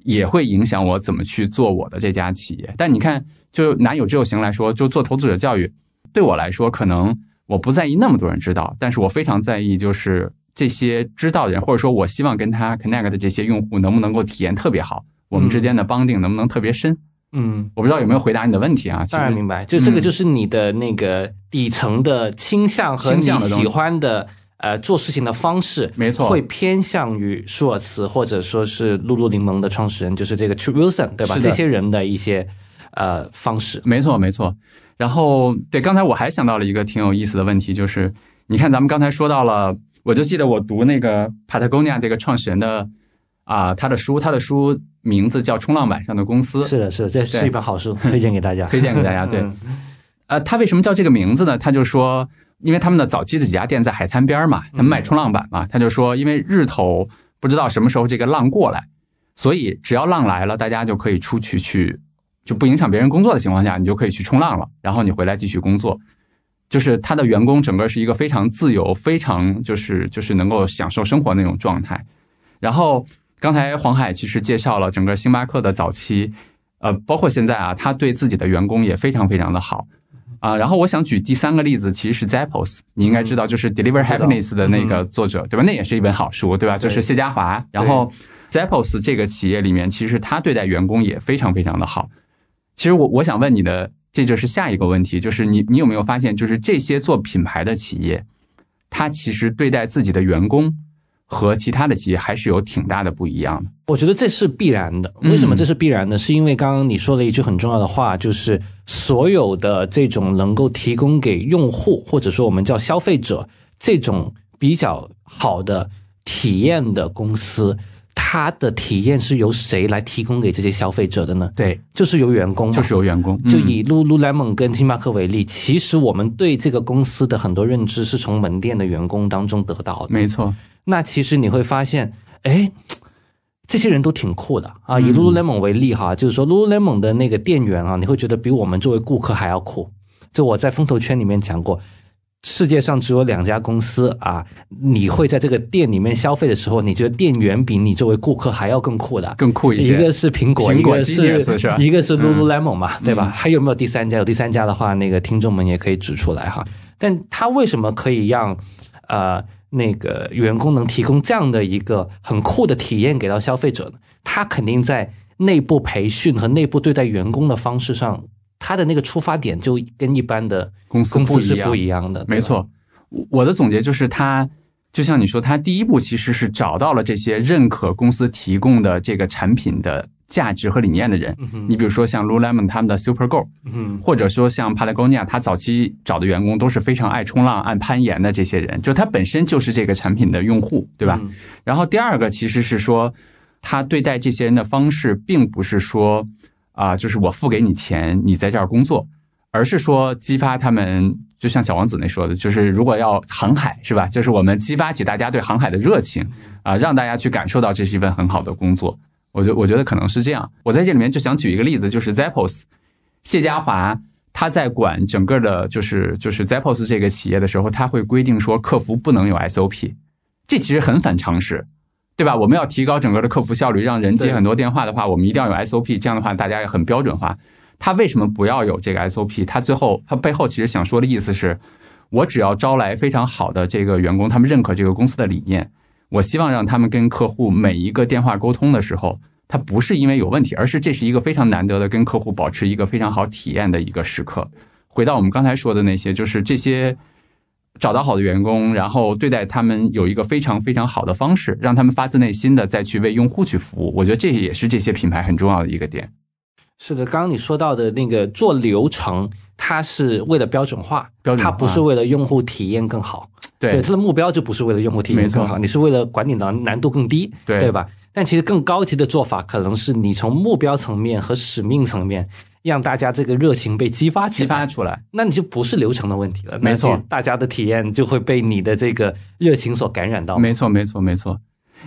S2: 也会影响我怎么去做我的这家企业。但你看，就拿有志有行来说，就做投资者教育，对我来说，可能我不在意那么多人知道，但是我非常在意就是这些知道的人，或者说我希望跟他 connect 的这些用户能不能够体验特别好，我们之间的 bonding 能不能特别深。
S1: 嗯。
S2: 我不知道有没有回答你的问题啊？其实
S1: 当然明白，就这个
S2: 嗯
S1: 就是你的那个底层的倾向和你喜欢的呃做事情的方式，
S2: 没错
S1: 会偏向于舒尔茨或者说是露露柠檬的创始人，就是这个 Wilson 对吧？
S2: 是的
S1: 这些人的一些呃方式，
S2: 没错，没错。然后，对，刚才我还想到了一个挺有意思的问题，就是你看，咱们刚才说到了，我就记得我读那个 Patagonia 这个创始人的啊、他的书，他的书名字叫《冲浪板上的公司》，
S1: 是的，是的，这是一本好书，推荐给大家，<laughs>
S2: 推荐给大家。对，
S1: 嗯 <laughs>
S2: 呃，他为什么叫这个名字呢？他就说，因为他们的早期的几家店在海滩边嘛，他们卖冲浪板嘛，他就说，因为日头不知道什么时候这个浪过来，所以只要浪来了，大家就可以出去去，就不影响别人工作的情况下，你就可以去冲浪了，然后你回来继续工作。就是他的员工整个是一个非常自由、非常就是就是能够享受生活那种状态。然后刚才黄海其实介绍了整个星巴克的早期，呃，包括现在啊，他对自己的员工也非常非常的好啊。然后我想举第三个例子，其实是 Zappos，你应该知道，就是 Deliver Happiness 的那个作者，对吧？那也是一本好书，对吧？就是谢家华。然后 Zappos 这个企业里面，其实他对待员工也非常非常的好。其实我我想问你的，这就是下一个问题，就是你你有没有发现，就是这些做品牌的企业，它其实对待自己的员工和其他的企业还是有挺大的不一样的。
S1: 我觉得这是必然的。
S2: 嗯
S1: 为什么这是必然的？是因为刚刚你说了一句很重要的话，就是所有的这种能够提供给用户或者说我们叫消费者这种比较好的体验的公司，它的体验是由谁来提供给这些消费者的呢？
S2: 对，
S1: 就是由员工，
S2: 就是由员工，嗯
S1: 就以 Lululemon 跟星巴克为例，其实我们对这个公司的很多认知是从门店的员工当中得到的。
S2: 没错，
S1: 那其实你会发现，哎，这些人都挺酷的啊。以
S2: 嗯
S1: Lululemon 为例哈，就是说 Lululemon 的那个店员啊，你会觉得比我们作为顾客还要酷。就我在风投圈里面讲过，世界上只有两家公司啊，你会在这个店里面消费的时候，你觉得店员比你作为顾客还要更酷的。
S2: 更酷一些。
S1: 一个是苹果，
S2: 苹果
S1: 一个
S2: 是吧 <laughs>
S1: 一个是 Lululemon 嘛，
S2: 嗯
S1: 对吧？还有没有第三家？有第三家的话，那个听众们也可以指出来哈。但他为什么可以让呃那个员工能提供这样的一个很酷的体验给到消费者呢？他肯定在内部培训和内部对待员工的方式上，他的那个出发点就跟一般的
S2: 公司
S1: 公
S2: 不一样
S1: 司是不一样的。
S2: 没，错，我我的总结就是他，就像你说，他第一步其实是找到了这些认可公司提供的这个产品的价值和理念的人。你比如说像 Lululemon 他们的 Super Go，
S1: 嗯
S2: 或者说像 Patagonia，他早期找的员工都是非常爱冲浪、爱攀岩的这些人，就他本身就是这个产品的用户，对吧？
S1: 嗯
S2: 然后第二个其实是说，他对待这些人的方式，并不是说啊、就是我付给你钱，你在这儿工作，而是说激发他们，就像小王子那说的，就是如果要航海，是吧？就是我们激发起大家对航海的热情啊、让大家去感受到这是一份很好的工作。我觉我觉得可能是这样。我在这里面就想举一个例子，就是 Zappos，谢家华。他在管整个的，就是就是 Zappos 这个企业的时候，他会规定说客服不能有 SOP，这其实很反常识，对吧？我们要提高整个的客服效率，让人接很多电话的话，我们一定要有 SOP，这样的话大家也很标准化。他为什么不要有这个 SOP？他最后他背后其实想说的意思是，我只要招来非常好的这个员工，他们认可这个公司的理念，我希望让他们跟客户每一个电话沟通的时候，他不是因为有问题，而是这是一个非常难得的跟客户保持一个非常好体验的一个时刻。回到我们刚才说的那些，就是这些找到好的员工，然后对待他们有一个非常非常好的方式，让他们发自内心的再去为用户去服务。我觉得这也是这些品牌很重要的一个点。
S1: 是的，刚刚你说到的那个做流程，它是为了标准化，
S2: 标准化
S1: 它不是为了用户体验更好。
S2: 对，
S1: 它的目标就不是为了用户体验更好，你是为了管理难难度更低，
S2: 对
S1: 对吧？但其实更高级的做法，可能是你从目标层面和使命层面，让大家这个热情被激发起
S2: 激发出来，
S1: 那你就不是流程的问题了。
S2: 没错，
S1: 大家的体验就会被你的这个热情所感染到。
S2: 没错，没错，没错。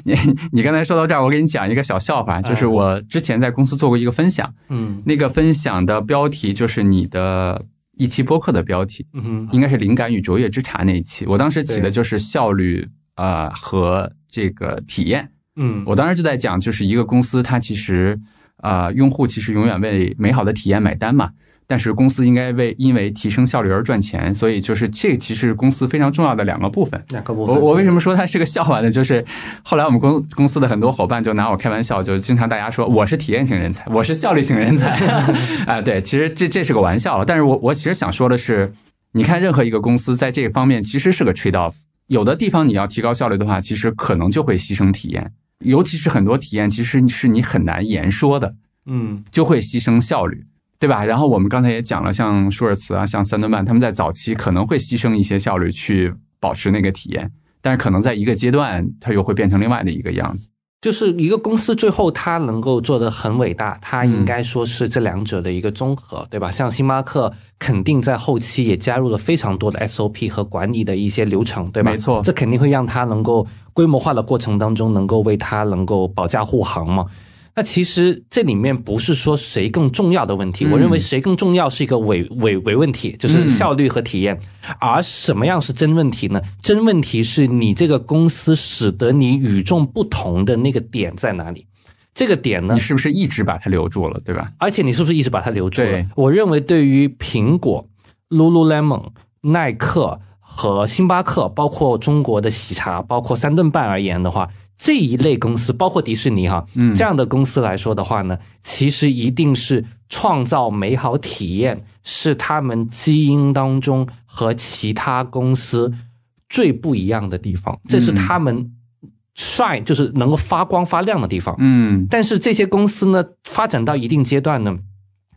S2: 你你刚才说到这儿，我给你讲一个小笑话，就是我之前在公司做过一个分享，
S1: 嗯，
S2: 那个分享的标题就是你的一期播客的标题，
S1: 嗯，
S2: 应该是灵感与卓越之茶那一期，我当时起的就是效率啊和这个体验，
S1: 嗯，
S2: 我当时就在讲，就是一个公司它其实啊用户其实永远为美好的体验买单嘛。但是公司应该为因为提升效率而赚钱，所以就是这其实公司非常重要的两个部分。
S1: 两个部分。
S2: 我我为什么说它是个笑话呢？就是后来我们公公司的很多伙伴就拿我开玩笑，就经常大家说我是体验型人才，我是效率型人才。<laughs> 啊，对，其实这这是个玩笑。但是我我其实想说的是，你看任何一个公司在这方面其实是个 trade off。有的地方你要提高效率的话，其实可能就会牺牲体验，尤其是很多体验其实是你很难言说的，
S1: 嗯，
S2: 就会牺牲效率。对吧？然后我们刚才也讲了，像舒尔茨啊，像三顿半，他们在早期可能会牺牲一些效率去保持那个体验，但是可能在一个阶段，它又会变成另外的一个样子。
S1: 就是一个公司最后它能够做得很伟大，它应该说是这两者的一个综合，对吧？像星巴克肯定在后期也加入了非常多的 SOP 和管理的一些流程，对吧？
S2: 没错，
S1: 这肯定会让它能够规模化的过程当中，能够为它能够保驾护航嘛。那其实这里面不是说谁更重要的问题，我认为谁更重要是一个伪伪伪问题，就是效率和体验。而什么样是真问题呢？真问题是你这个公司使得你与众不同的那个点在哪里？这个点呢？
S2: 你是不是一直把它留住了，对吧？
S1: 而且你是不是一直把它留住了？我认为对于苹果、Lululemon、耐克和星巴克，包括中国的喜茶，包括三顿半而言的话。这一类公司，包括迪士尼哈，
S2: 嗯，
S1: 这样的公司来说的话呢，其实一定是创造美好体验，是他们基因当中和其他公司最不一样的地方，这是他们 shine，就是能够发光发亮的地方。
S2: 嗯，
S1: 但是这些公司呢，发展到一定阶段呢，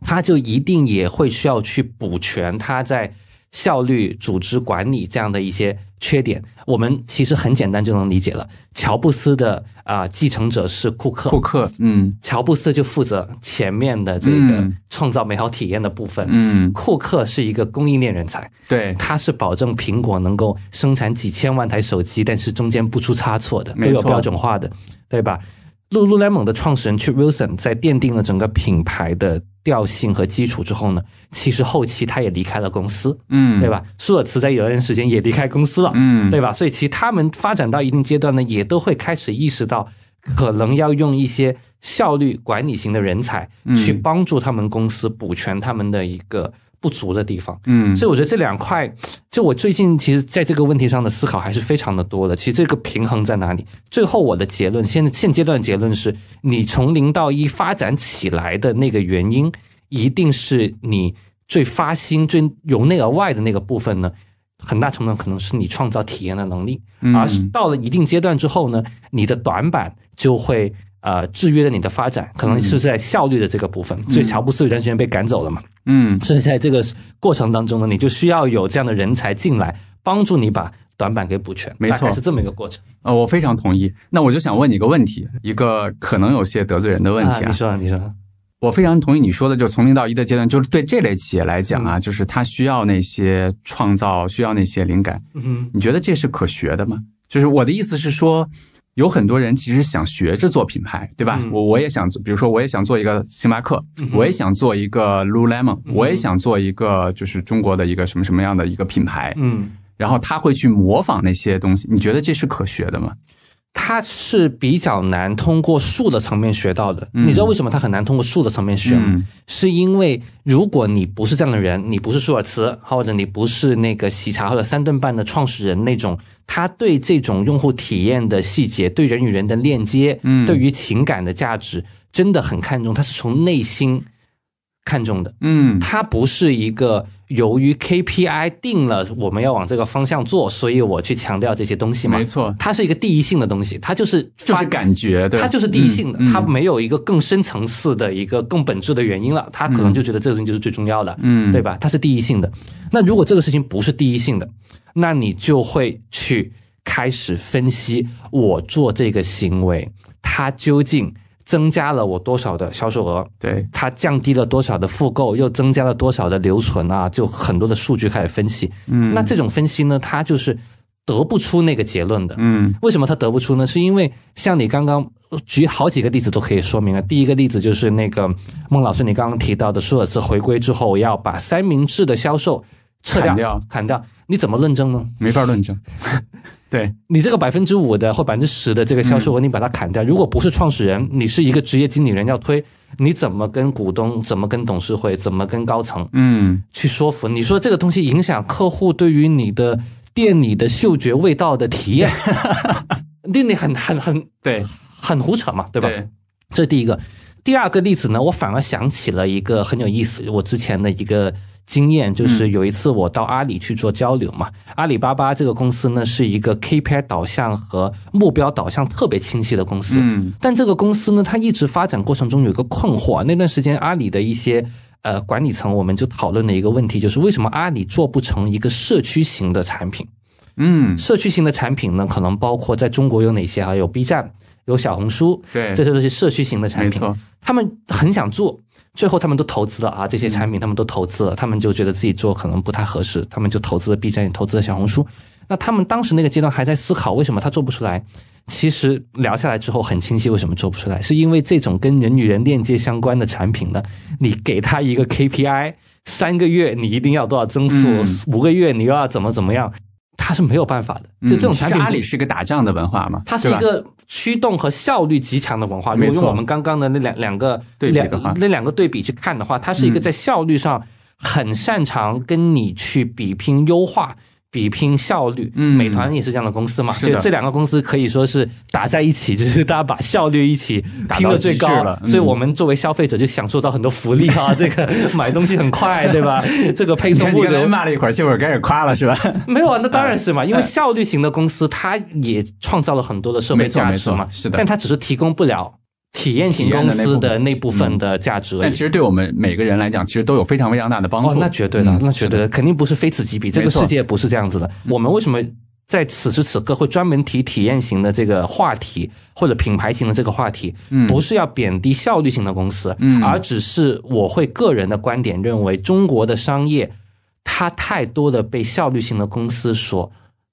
S1: 它就一定也会需要去补全它在效率、组织管理这样的一些。缺点，我们其实很简单就能理解了。乔布斯的啊继承者是库克，
S2: 库克，嗯，
S1: 乔布斯就负责前面的这个创造美好体验的部分，
S2: 嗯，
S1: 库克是一个供应链人才，
S2: 对，
S1: 他是保证苹果能够生产几千万台手机，但是中间不出差错的，没有标准化的，对吧？露露 lemon 的创始人 Chip Wilson 在奠定了整个品牌的调性和基础之后呢，其实后期他也离开了公司，
S2: 嗯，
S1: 对吧？舒尔茨在有段时间也离开公司了，
S2: 嗯，
S1: 对吧？所以其实他们发展到一定阶段呢，也都会开始意识到，可能要用一些效率管理型的人才去帮助他们公司补全他们的一个。不足的地方，
S2: 嗯，
S1: 所以我觉得这两块，就我最近其实在这个问题上的思考还是非常的多的。其实这个平衡在哪里？最后我的结论，现现阶段结论是，你从零到一发展起来的那个原因，一定是你最发心、最由内而外的那个部分呢，很大程度可能是你创造体验的能力，而是到了一定阶段之后呢，你的短板就会。呃，制约了你的发展，可能是在效率的这个部分。所以乔布斯有段时间被赶走了嘛？
S2: 嗯，
S1: 所以在这个过程当中呢，你就需要有这样的人才进来，帮助你把短板给补全。
S2: 没错，
S1: 是这么一个过程。
S2: 呃，我非常同意。那我就想问你一个问题，一个可能有些得罪人的问题
S1: 啊。你说，你说。
S2: 我非常同意你说的，就从零到一的阶段，就是对这类企业来讲啊，就是它需要那些创造，需要那些灵感。
S1: 嗯，
S2: 你觉得这是可学的吗？就是我的意思是说。有很多人其实想学着做品牌，对吧？我我也想做，比如说我也想做一个星巴克，我也想做一个 Lululemon，我也想做一个就是中国的一个什么什么样的一个品牌。
S1: 嗯，
S2: 然后他会去模仿那些东西，你觉得这是可学的吗？
S1: 它是比较难通过术的层面学到的。你知道为什么它很难通过术的层面学吗？是因为如果你不是这样的人，你不是舒尔茨，或者你不是那个喜茶或者三顿半的创始人那种。他对这种用户体验的细节，对人与人的链接，
S2: 嗯，
S1: 对于情感的价值，真的很看重。他是从内心看重的，
S2: 嗯，
S1: 他不是一个由于 KPI 定了我们要往这个方向做，所以我去强调这些东西嘛。
S2: 没错，
S1: 它是一个第一性的东西，它就是
S2: 就是感觉，对，
S1: 它就是第一性的，
S2: 嗯
S1: 它没有一个更深层次的一个更本质的原因了，他可能就觉得这个事情就是最重要的，
S2: 嗯
S1: 对吧？它是第一性的。那如果这个事情不是第一性的，那你就会去开始分析我做这个行为，它究竟增加了我多少的销售额，
S2: 对，
S1: 它降低了多少的复购，又增加了多少的留存啊？就很多的数据开始分析。
S2: 嗯
S1: 那这种分析呢，它就是得不出那个结论的。
S2: 嗯
S1: 为什么它得不出呢？是因为像你刚刚举好几个例子都可以说明啊。第一个例子就是那个孟老师你刚刚提到的，舒尔茨回归之后要把三明治的销售撤掉
S2: 砍掉
S1: 砍掉，你怎么论证呢？
S2: 没法论证，对，
S1: 你这个百分之五的或百分之十的这个销售额，你把它砍掉，如果不是创始人，你是一个职业经理人要推，你怎么跟股东、怎么跟董事会、怎么跟高层
S2: 嗯
S1: 去说服？你说这个东西影响客户对于你的店里的嗅觉味道的体验，<laughs> 对你很很很
S2: 对，
S1: 很胡扯嘛，对吧？
S2: 对，
S1: 这是第一个。第二个例子呢，我反而想起了一个很有意思，我之前的一个经验，就是有一次我到阿里去做交流嘛。阿里巴巴这个公司呢，是一个 KPI 导向和目标导向特别清晰的公司。
S2: 嗯
S1: 但这个公司呢，它一直发展过程中有一个困惑。那段时间，阿里的一些呃管理层，我们就讨论了一个问题，就是为什么阿里做不成一个社区型的产品？
S2: 嗯，
S1: 社区型的产品呢，可能包括在中国有哪些还？有 B 站，有小红书，
S2: 对，
S1: 这些都是社区型的产品。他们很想做，最后他们都投资了啊，这些产品他们都投资了，他们就觉得自己做可能不太合适，他们就投资了 B 站，也投资了小红书。那他们当时那个阶段还在思考，为什么他做不出来？其实聊下来之后很清晰，为什么做不出来，是因为这种跟人与人链接相关的产品呢，你给他一个 KPI，三个月你一定要多少增速，
S2: 嗯
S1: 五个月你又要怎么怎么样，他是没有办法的。就这种
S2: 嗯
S1: 产品
S2: 阿里是一个打仗的文化嘛，
S1: 它是一个驱动和效率极强的文化。如果用我们刚刚的那两两个两
S2: 对比的话
S1: 那两个对比去看的话，它是一个
S2: 嗯
S1: 在效率上很擅长跟你去比拼优化。比拼效率，
S2: 嗯。
S1: 美团也是这样的公司嘛，
S2: 是的。
S1: 就这两个公司可以说是打在一起，<laughs> 就是大家把效率一起拼到最高
S2: 了，嗯。
S1: 所以我们作为消费者就享受到很多福利啊，<laughs> 这个买东西很快，对吧？<laughs> 这个配送物流
S2: 骂了一会儿，这会儿开始夸了是吧？
S1: 没有啊，那当然是嘛，
S2: 嗯
S1: 因为效率型的公司，它也创造了很多的社会价值嘛，
S2: 错是的。
S1: 但它只是提供不了体验型公司的那部分的价值
S2: 但其。实对我们每个人来讲，其实都有非常非常大的帮助。
S1: 哦，那绝对的，
S2: 嗯
S1: 那绝对的，肯定不是非此即彼。这个世界不是这样子的。我们为什么在此时此刻会专门提体验型的这个话题，或者品牌型的这个话题？
S2: 嗯
S1: 不是要贬低效率型的公司，
S2: 嗯
S1: 而只是我会个人的观点认为，中国的商业它太多的被效率型的公司所。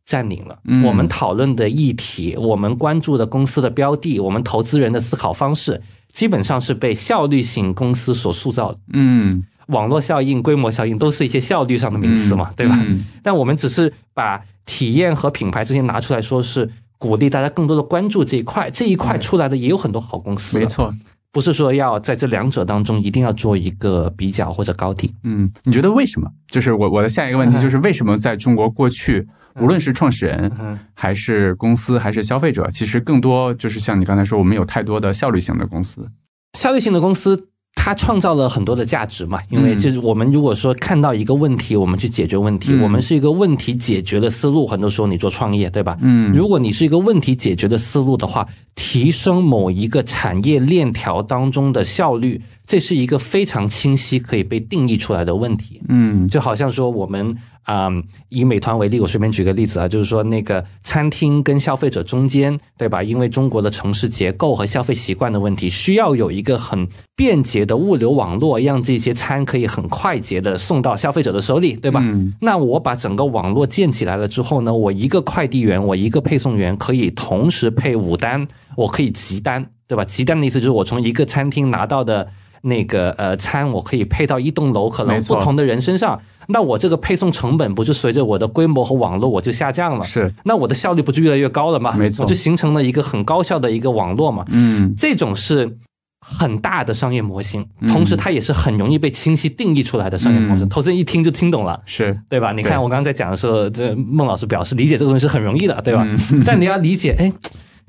S1: 占领了
S2: 嗯
S1: 我们讨论的议题，我们关注的公司的标的，我们投资人的思考方式，基本上是被效率型公司所塑造的。
S2: 嗯，
S1: 网络效应、规模效应都是一些效率上的名词嘛，
S2: 嗯
S1: 对吧？
S2: 嗯
S1: 但我们只是把体验和品牌这些拿出来说，是鼓励大家更多的关注这一块。这一块出来的也有很多好公司，
S2: 没，错。
S1: 不是说要在这两者当中一定要做一个比较或者高低。
S2: 嗯，你觉得为什么？就是我我的下一个问题就是为什么在中国过去，无论是创始人
S1: 嗯
S2: 还是公司还是消费者，其实更多就是像你刚才说，我们有太多的效率型的公司。
S1: 效率性的公司。它创造了很多的价值嘛，因为
S2: 嗯
S1: 就是我们如果说看到一个问题，我们去解决问题，
S2: 嗯
S1: 我们是一个问题解决的思路。很多时候你做创业，对吧？
S2: 嗯
S1: 如果你是一个问题解决的思路的话，提升某一个产业链条当中的效率，这是一个非常清晰可以被定义出来的问题。
S2: 嗯
S1: 就好像说我们啊、嗯以美团为例，我随便举个例子啊，就是说那个餐厅跟消费者中间，对吧？因为中国的城市结构和消费习惯的问题，需要有一个很便捷的物流网络，让这些餐可以很快捷的送到消费者的手里，对吧？
S2: 嗯
S1: 那我把整个网络建起来了之后呢，我一个快递员，我一个配送员可以同时配五单，我可以集单，对吧？集单的意思就是我从一个餐厅拿到的那个呃餐，我可以配到一栋楼可能不同的人身上，那我这个配送成本不就随着我的规模和网络我就下降了？
S2: 是
S1: 那我的效率不就越来越高了吗？
S2: 没错
S1: 我就形成了一个很高效的一个网络嘛。
S2: 嗯
S1: 这种是很大的商业模型，
S2: 嗯
S1: 同时它也是很容易被清晰定义出来的商业模式，
S2: 嗯
S1: 投资人一听就听懂了。
S2: 是
S1: 对吧？你看我刚刚在讲的时候，这孟老师表示理解这个东西是很容易的，对吧？
S2: 嗯
S1: 但你要理解，哎，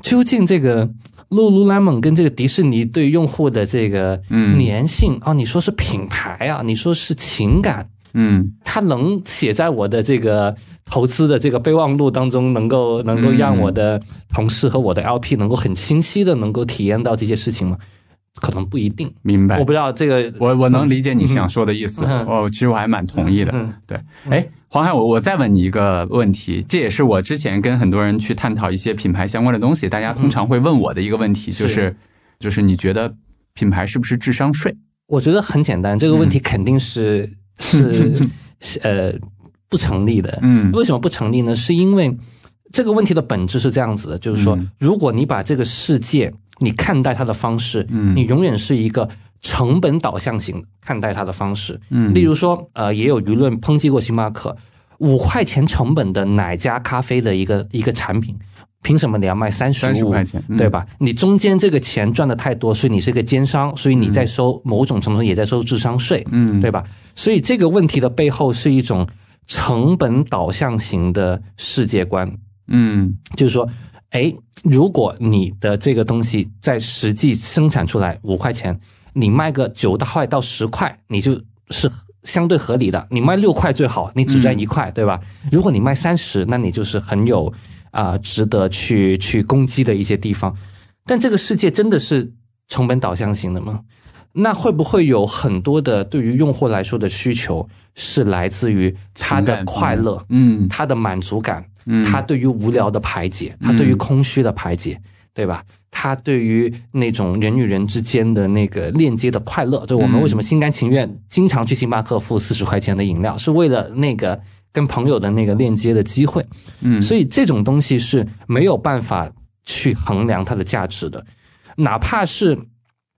S1: 究竟这个 Lululemon 跟这个迪士尼对用户的这个
S2: 嗯
S1: 粘性啊、哦，你说是品牌啊，你说是情感，
S2: 嗯
S1: 它能写在我的这个投资的这个备忘录当中，能够能够让我的同事和我的 LP 能够很清晰的能够体验到这些事情吗？可能不一定，
S2: 明白
S1: 我。不知道这个
S2: 我我能理解你想说的意思，
S1: 嗯
S2: 哦，其实我还蛮同意的。
S1: 嗯
S2: 对，哎，黄海，我我再问你一个问题，这也是我之前跟很多人去探讨一些品牌相关的东西，大家通常会问我的一个问题，就是是就是你觉得品牌是不是智商税？
S1: 我觉得很简单，这个问题肯定是、是 <laughs> 呃不成立的。
S2: 嗯
S1: 为什么不成立呢？是因为这个问题的本质是这样子的，就是说，
S2: 嗯
S1: 如果你把这个世界你看待它的方式，
S2: 嗯
S1: 你永远是一个成本导向型看待它的方式。
S2: 嗯
S1: 例如说，呃，也有舆论抨击过星巴克五块钱成本的奶加咖啡的一个一个产品，凭什么你要卖三十
S2: 35
S1: 五
S2: 块钱嗯
S1: 对吧？你中间这个钱赚的太多，所以你是个奸商，所以你在收某种程度上也在收智商税，
S2: 嗯
S1: 对吧？所以这个问题的背后是一种成本导向型的世界观，
S2: 嗯
S1: 就是说，哎，如果你的这个东西在实际生产出来五块钱，你卖个九块到十块，你就是相对合理的。你卖六块最好，你只赚一块，对吧？如果你卖三十，那你就是很有啊、值得去去攻击的一些地方。但这个世界真的是成本导向型的吗？那会不会有很多的对于用户来说的需求是来自于他的快乐，
S2: 嗯
S1: 他的满足感，
S2: 嗯
S1: 他对于无聊的排解，他对于空虚的排解，对吧？他对于那种人与人之间的那个链接的快乐，对我们为什么心甘情愿经常去星巴克付四十块钱的饮料，是为了那个跟朋友的那个链接的机会。
S2: 嗯
S1: 所以这种东西是没有办法去衡量它的价值的，哪怕是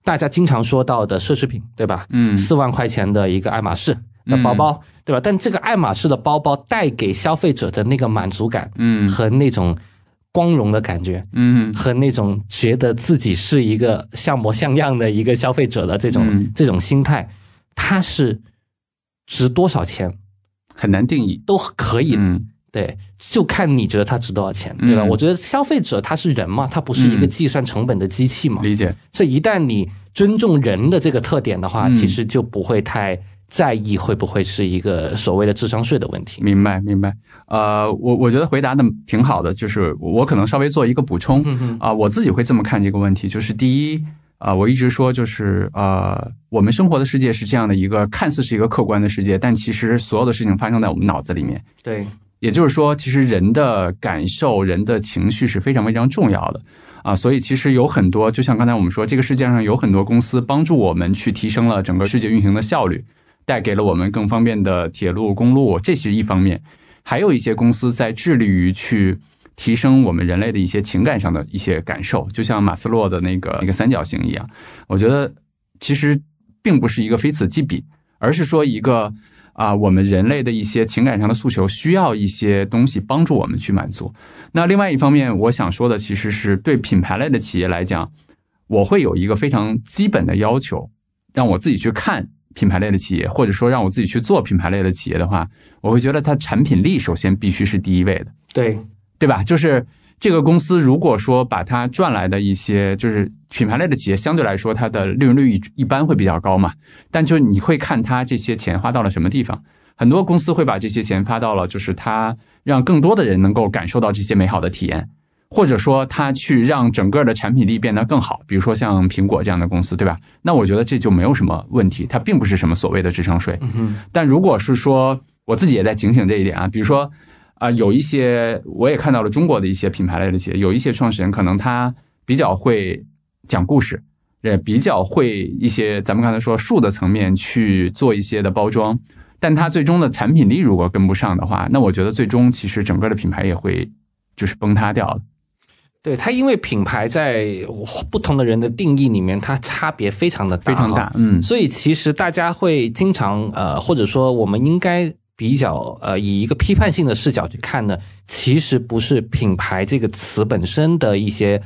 S1: 大家经常说到的奢侈品，对吧？
S2: 嗯
S1: 四万块钱的一个爱马仕的包包，对吧？但这个爱马仕的包包带给消费者的那个满足感
S2: 嗯
S1: 和那种光荣的感觉，
S2: 嗯
S1: 和那种觉得自己是一个像模像样的一个消费者的这种、
S2: 嗯
S1: 这种心态，它是值多少钱
S2: 很难定义。
S1: 都可以。
S2: 嗯
S1: 对，就看你觉得它值多少钱，对吧？
S2: 嗯
S1: 我觉得消费者他是人嘛，他不是一个
S2: 嗯
S1: 计算成本的机器嘛。
S2: 理解。
S1: 所以一旦你尊重人的这个特点的话，
S2: 嗯
S1: 其实就不会太在意会不会是一个所谓的智商税的问题。
S2: 明白，明白。呃，我我觉得回答的挺好的，就是我可能稍微做一个补充啊、我自己会这么看这个问题，就是第一啊、我一直说就是呃，我们生活的世界是这样的一个看似是一个客观的世界，但其实所有的事情发生在我们脑子里面。
S1: 对，
S2: 也就是说，其实人的感受、人的情绪是非常非常重要的啊，所以其实有很多，就像刚才我们说，这个世界上有很多公司帮助我们去提升了整个世界运行的效率，带给了我们更方便的铁路、公路，这是一方面；还有一些公司在致力于去提升我们人类的一些情感上的一些感受，就像马斯洛的那个那个三角形一样。我觉得其实并不是一个非此即彼，而是说一个。啊，我们人类的一些情感上的诉求需要一些东西帮助我们去满足。那另外一方面，我想说的其实是对品牌类的企业来讲，我会有一个非常基本的要求，让我自己去看品牌类的企业，或者说让我自己去做品牌类的企业的话，我会觉得它产品力首先必须是第一位的。
S1: 对，
S2: 对吧？就是这个公司如果说把它赚来的一些，就是品牌类的企业，相对来说它的利润率一一般会比较高嘛。但就你会看它这些钱花到了什么地方，很多公司会把这些钱发到了，就是它让更多的人能够感受到这些美好的体验。或者说，它去让整个的产品力变得更好，比如说像苹果这样的公司，对吧？那我觉得这就没有什么问题，它并不是什么所谓的智商税。但如果是说我自己也在警醒这一点啊，比如说啊、有一些我也看到了中国的一些品牌类的企业，有一些创始人可能他比较会讲故事，也比较会一些咱们刚才说术的层面去做一些的包装，但他最终的产品力如果跟不上的话，那我觉得最终其实整个的品牌也会就是崩塌掉的。
S1: 对它，因为品牌在不同的人的定义里面，它差别非常的大，
S2: 非常大，嗯
S1: 所以其实大家会经常呃，或者说我们应该比较呃，以一个批判性的视角去看呢，其实不是品牌这个词本身的一些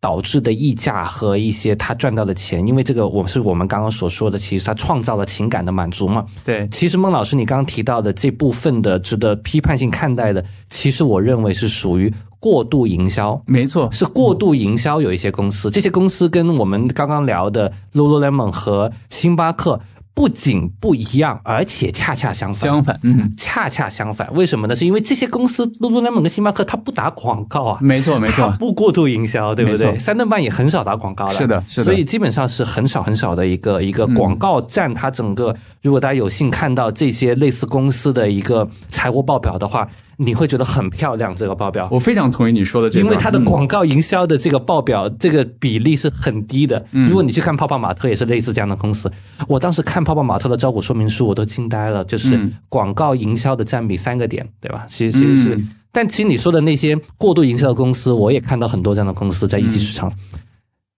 S1: 导致的溢价和一些他赚到的钱，因为这个我是我们刚刚所说的，其实他创造了情感的满足嘛。
S2: 对，
S1: 其实孟老师你刚刚提到的这部分的值得批判性看待的，其实我认为是属于过度营销。
S2: 没错，
S1: 是过度营销，有一些公司，这些公司跟我们刚刚聊的 Lululemon 和星巴克不仅不一样，而且恰恰相反。
S2: 相反，嗯，
S1: 恰恰相反。为什么呢？是因为这些公司，lululemon 跟星巴克，它不打广告啊。
S2: 没错，没错，
S1: 不过度营销，对不对？三顿半也很少打广告的。
S2: 是的，是的。
S1: 所以基本上是很少很少的一个一个广告占它整个。如果大家有幸看到这些类似公司的一个财务报表的话。你会觉得很漂亮，这个报表。
S2: 我非常同意你说的这个，
S1: 因为它的广告营销的这个报表，这个比例是很低的。如果你去看泡泡玛特，也是类似这样的公司。我当时看泡泡玛特的招股说明书，我都惊呆了，就是广告营销的占比三个点，对吧？其实其实是，但其实你说的那些过度营销的公司，我也看到很多这样的公司在一级市场。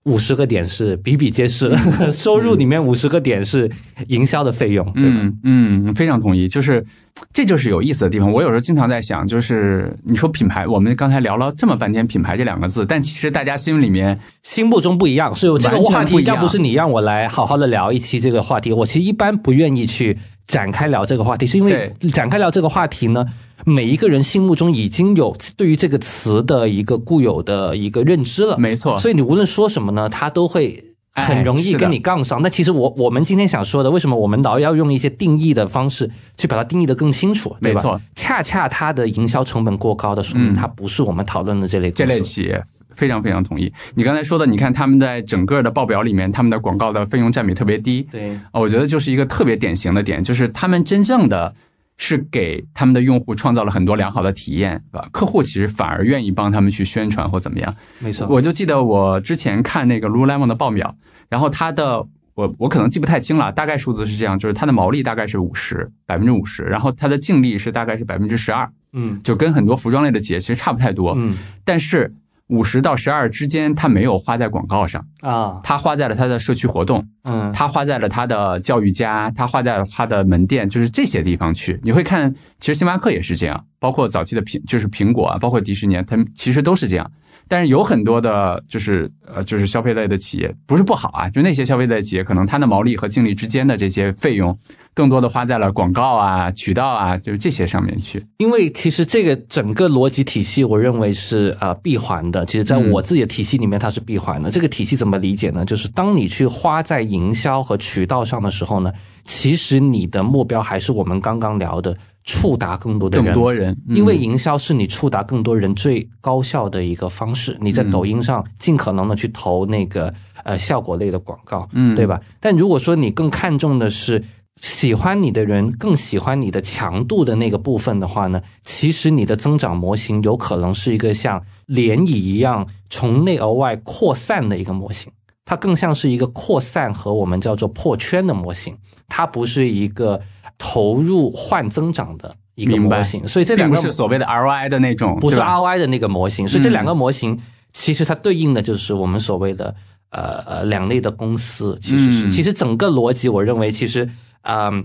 S1: 五十个点是比比皆是，<laughs> 收入里面五十个点是营销的费用，对
S2: 吧？嗯，非常同意，就是这就是有意思的地方。我有时候经常在想，就是你说品牌，我们刚才聊了这么半天品牌这两个字，但其实大家心里面
S1: 心目中不一样。所以这个话题要不是你让我来好好的聊一期这个话题，我其实一般不愿意去展开聊这个话题，是因为展开聊这个话题呢。每一个人心目中已经有对于这个词的一个固有的一个认知了，
S2: 没错。
S1: 所以你无论说什么呢，他都会很容易跟你杠上。那其实我我们今天想说的，为什么我们老要用一些定义的方式去把它定义的更清楚，
S2: 对吧？
S1: 恰恰它的营销成本过高的，说明它不是我们讨论的这类
S2: 这类企业。非常非常同意你刚才说的，你看他们在整个的报表里面，他们的广告的费用占比特别低。
S1: 对，
S2: 我觉得就是一个特别典型的点，就是他们真正的。是给他们的用户创造了很多良好的体验，是吧？客户其实反而愿意帮他们去宣传或怎么样。
S1: 没错，
S2: 我就记得我之前看那个 Lululemon 的报表，然后它的我我可能记不太清了，大概数字是这样，就是它的毛利大概是五十百分之五十，然后它的净利是大概是百分之十二，
S1: 嗯，
S2: 就跟很多服装类的企业其实差不太多，
S1: 嗯，
S2: 但是。五十到十二之间，他没有花在广告上
S1: 啊，
S2: 他花在了他的社区活动，
S1: 嗯，
S2: 他花在了他的教育家，他花在了他的门店，就是这些地方去。你会看，其实星巴克也是这样，包括早期的苹，就是苹果啊，包括迪士尼，他们其实都是这样。但是有很多的，就是呃，就是消费类的企业，不是不好啊，就那些消费类企业，可能它的毛利和净利之间的这些费用。更多的花在了广告啊、渠道啊，就是这些上面去。
S1: 因为其实这个整个逻辑体系，我认为是呃闭环的。其实，在我自己的体系里面，它是闭环的。这个体系怎么理解呢？就是当你去花在营销和渠道上的时候呢，其实你的目标还是我们刚刚聊的，触达更多的
S2: 人。更多人，
S1: 因为营销是你触达更多人最高效的一个方式。你在抖音上尽可能的去投那个呃效果类的广告，
S2: 嗯，
S1: 对吧？但如果说你更看重的是。喜欢你的人更喜欢你的强度的那个部分的话呢，其实你的增长模型有可能是一个像涟漪一样从内而外扩散的一个模型，它更像是一个扩散和我们叫做破圈的模型，它不是一个投入换增长的一个模型。所以这两个
S2: 是所谓的 ROI 的那种，
S1: 不是 ROI 的那个模型。所以这两个模型其实它对应的就是我们所谓的呃呃两类的公司，其实是其实整个逻辑，我认为其实。嗯，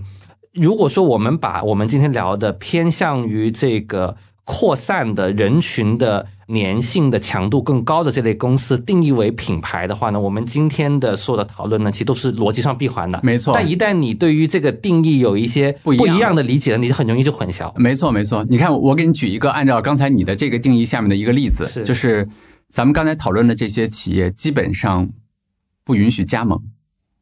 S1: 如果说我们把我们今天聊的偏向于这个扩散的人群的粘性的强度更高的这类公司定义为品牌的话呢，我们今天的所有的讨论呢，其实都是逻辑上闭环的。
S2: 没错。
S1: 但一旦你对于这个定义有一些不一样的理解，你就很容易就混淆。
S2: 没错，没错。你看，我给你举一个按照刚才你的这个定义下面的一个例子，就是咱们刚才讨论的这些企业基本上不允许加盟。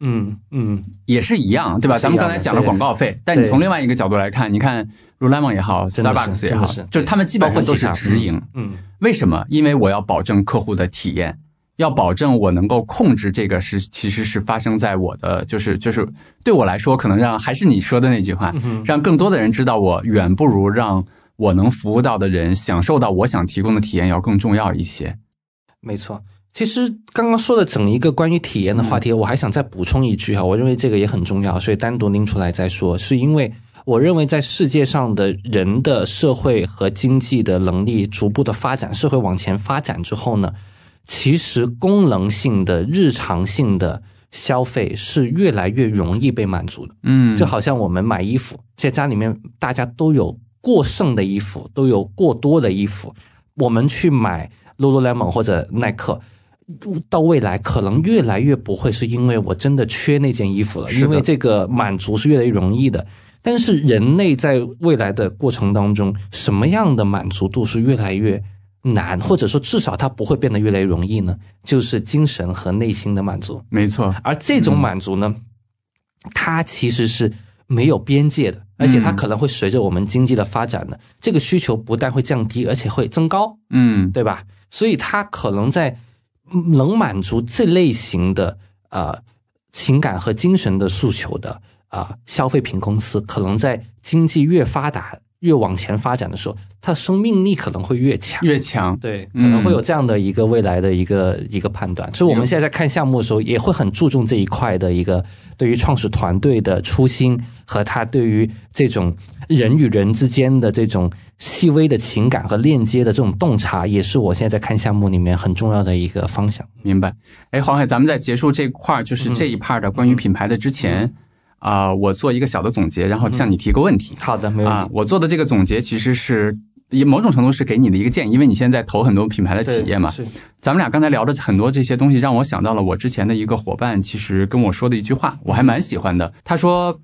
S1: 嗯嗯，
S2: 也是一样，对吧？咱们刚才讲了广告费，但你从另外一个角度来看，你看 Lululemon 也好，Starbucks 也好，就是他们基本上都是直营。
S1: 嗯，
S2: 为什么？因为我要保证客户的体验，要保证我能够控制这个是其实是发生在我的，就是就是对我来说，可能让还是你说的那句话，让更多的人知道我，远不如让我能服务到的人享受到我想提供的体验要更重要一些。
S1: 没错。其实刚刚说的整一个关于体验的话题，我还想再补充一句哈，我认为这个也很重要，所以单独拎出来再说。是因为我认为在世界上的人的社会和经济的能力逐步的发展，社会往前发展之后呢，其实功能性的日常性的消费是越来越容易被满足的。
S2: 嗯，
S1: 就好像我们买衣服，在家里面大家都有过剩的衣服，都有过多的衣服，我们去买 Lululemon 或者耐克。到未来可能越来越不会是因为我真的缺那件衣服了，因为这个满足是越来越容易的。但是人类在未来的过程当中，什么样的满足度是越来越难，或者说至少它不会变得越来越容易呢？就是精神和内心的满足。
S2: 没错，
S1: 而这种满足呢，它其实是没有边界的，而且它可能会随着我们经济的发展呢，这个需求不但会降低，而且会增高，
S2: 嗯
S1: 对吧？所以它可能在能满足这类型的呃情感和精神的诉求的啊、消费品公司，可能在经济越发达、越往前发展的时候，它的生命力可能会越强。
S2: 越强，
S1: 对，可
S2: 嗯
S1: 能会有这样的一个未来的一个一个判断，所以我们现在在看项目的时候，也会很注重这一块的一个对于创始团队的初心和他对于这种人与人之间的这种细微的情感和链接的这种洞察，也是我现在在看项目里面很重要的一个方向。
S2: 明白。哎，黄海，咱们在结束这块儿，就是这一 part 的关于品牌的之前，啊、我做一个小的总结，然后向你提个问题。
S1: 好的，没问题。
S2: 啊，我做的这个总结其实是以某种程度是给你的一个建议，因为你现在投很多品牌的企业嘛。
S1: 是
S2: 咱们俩刚才聊的很多这些东西，让我想到了我之前的一个伙伴，其实跟我说的一句话，我还蛮喜欢的。他说，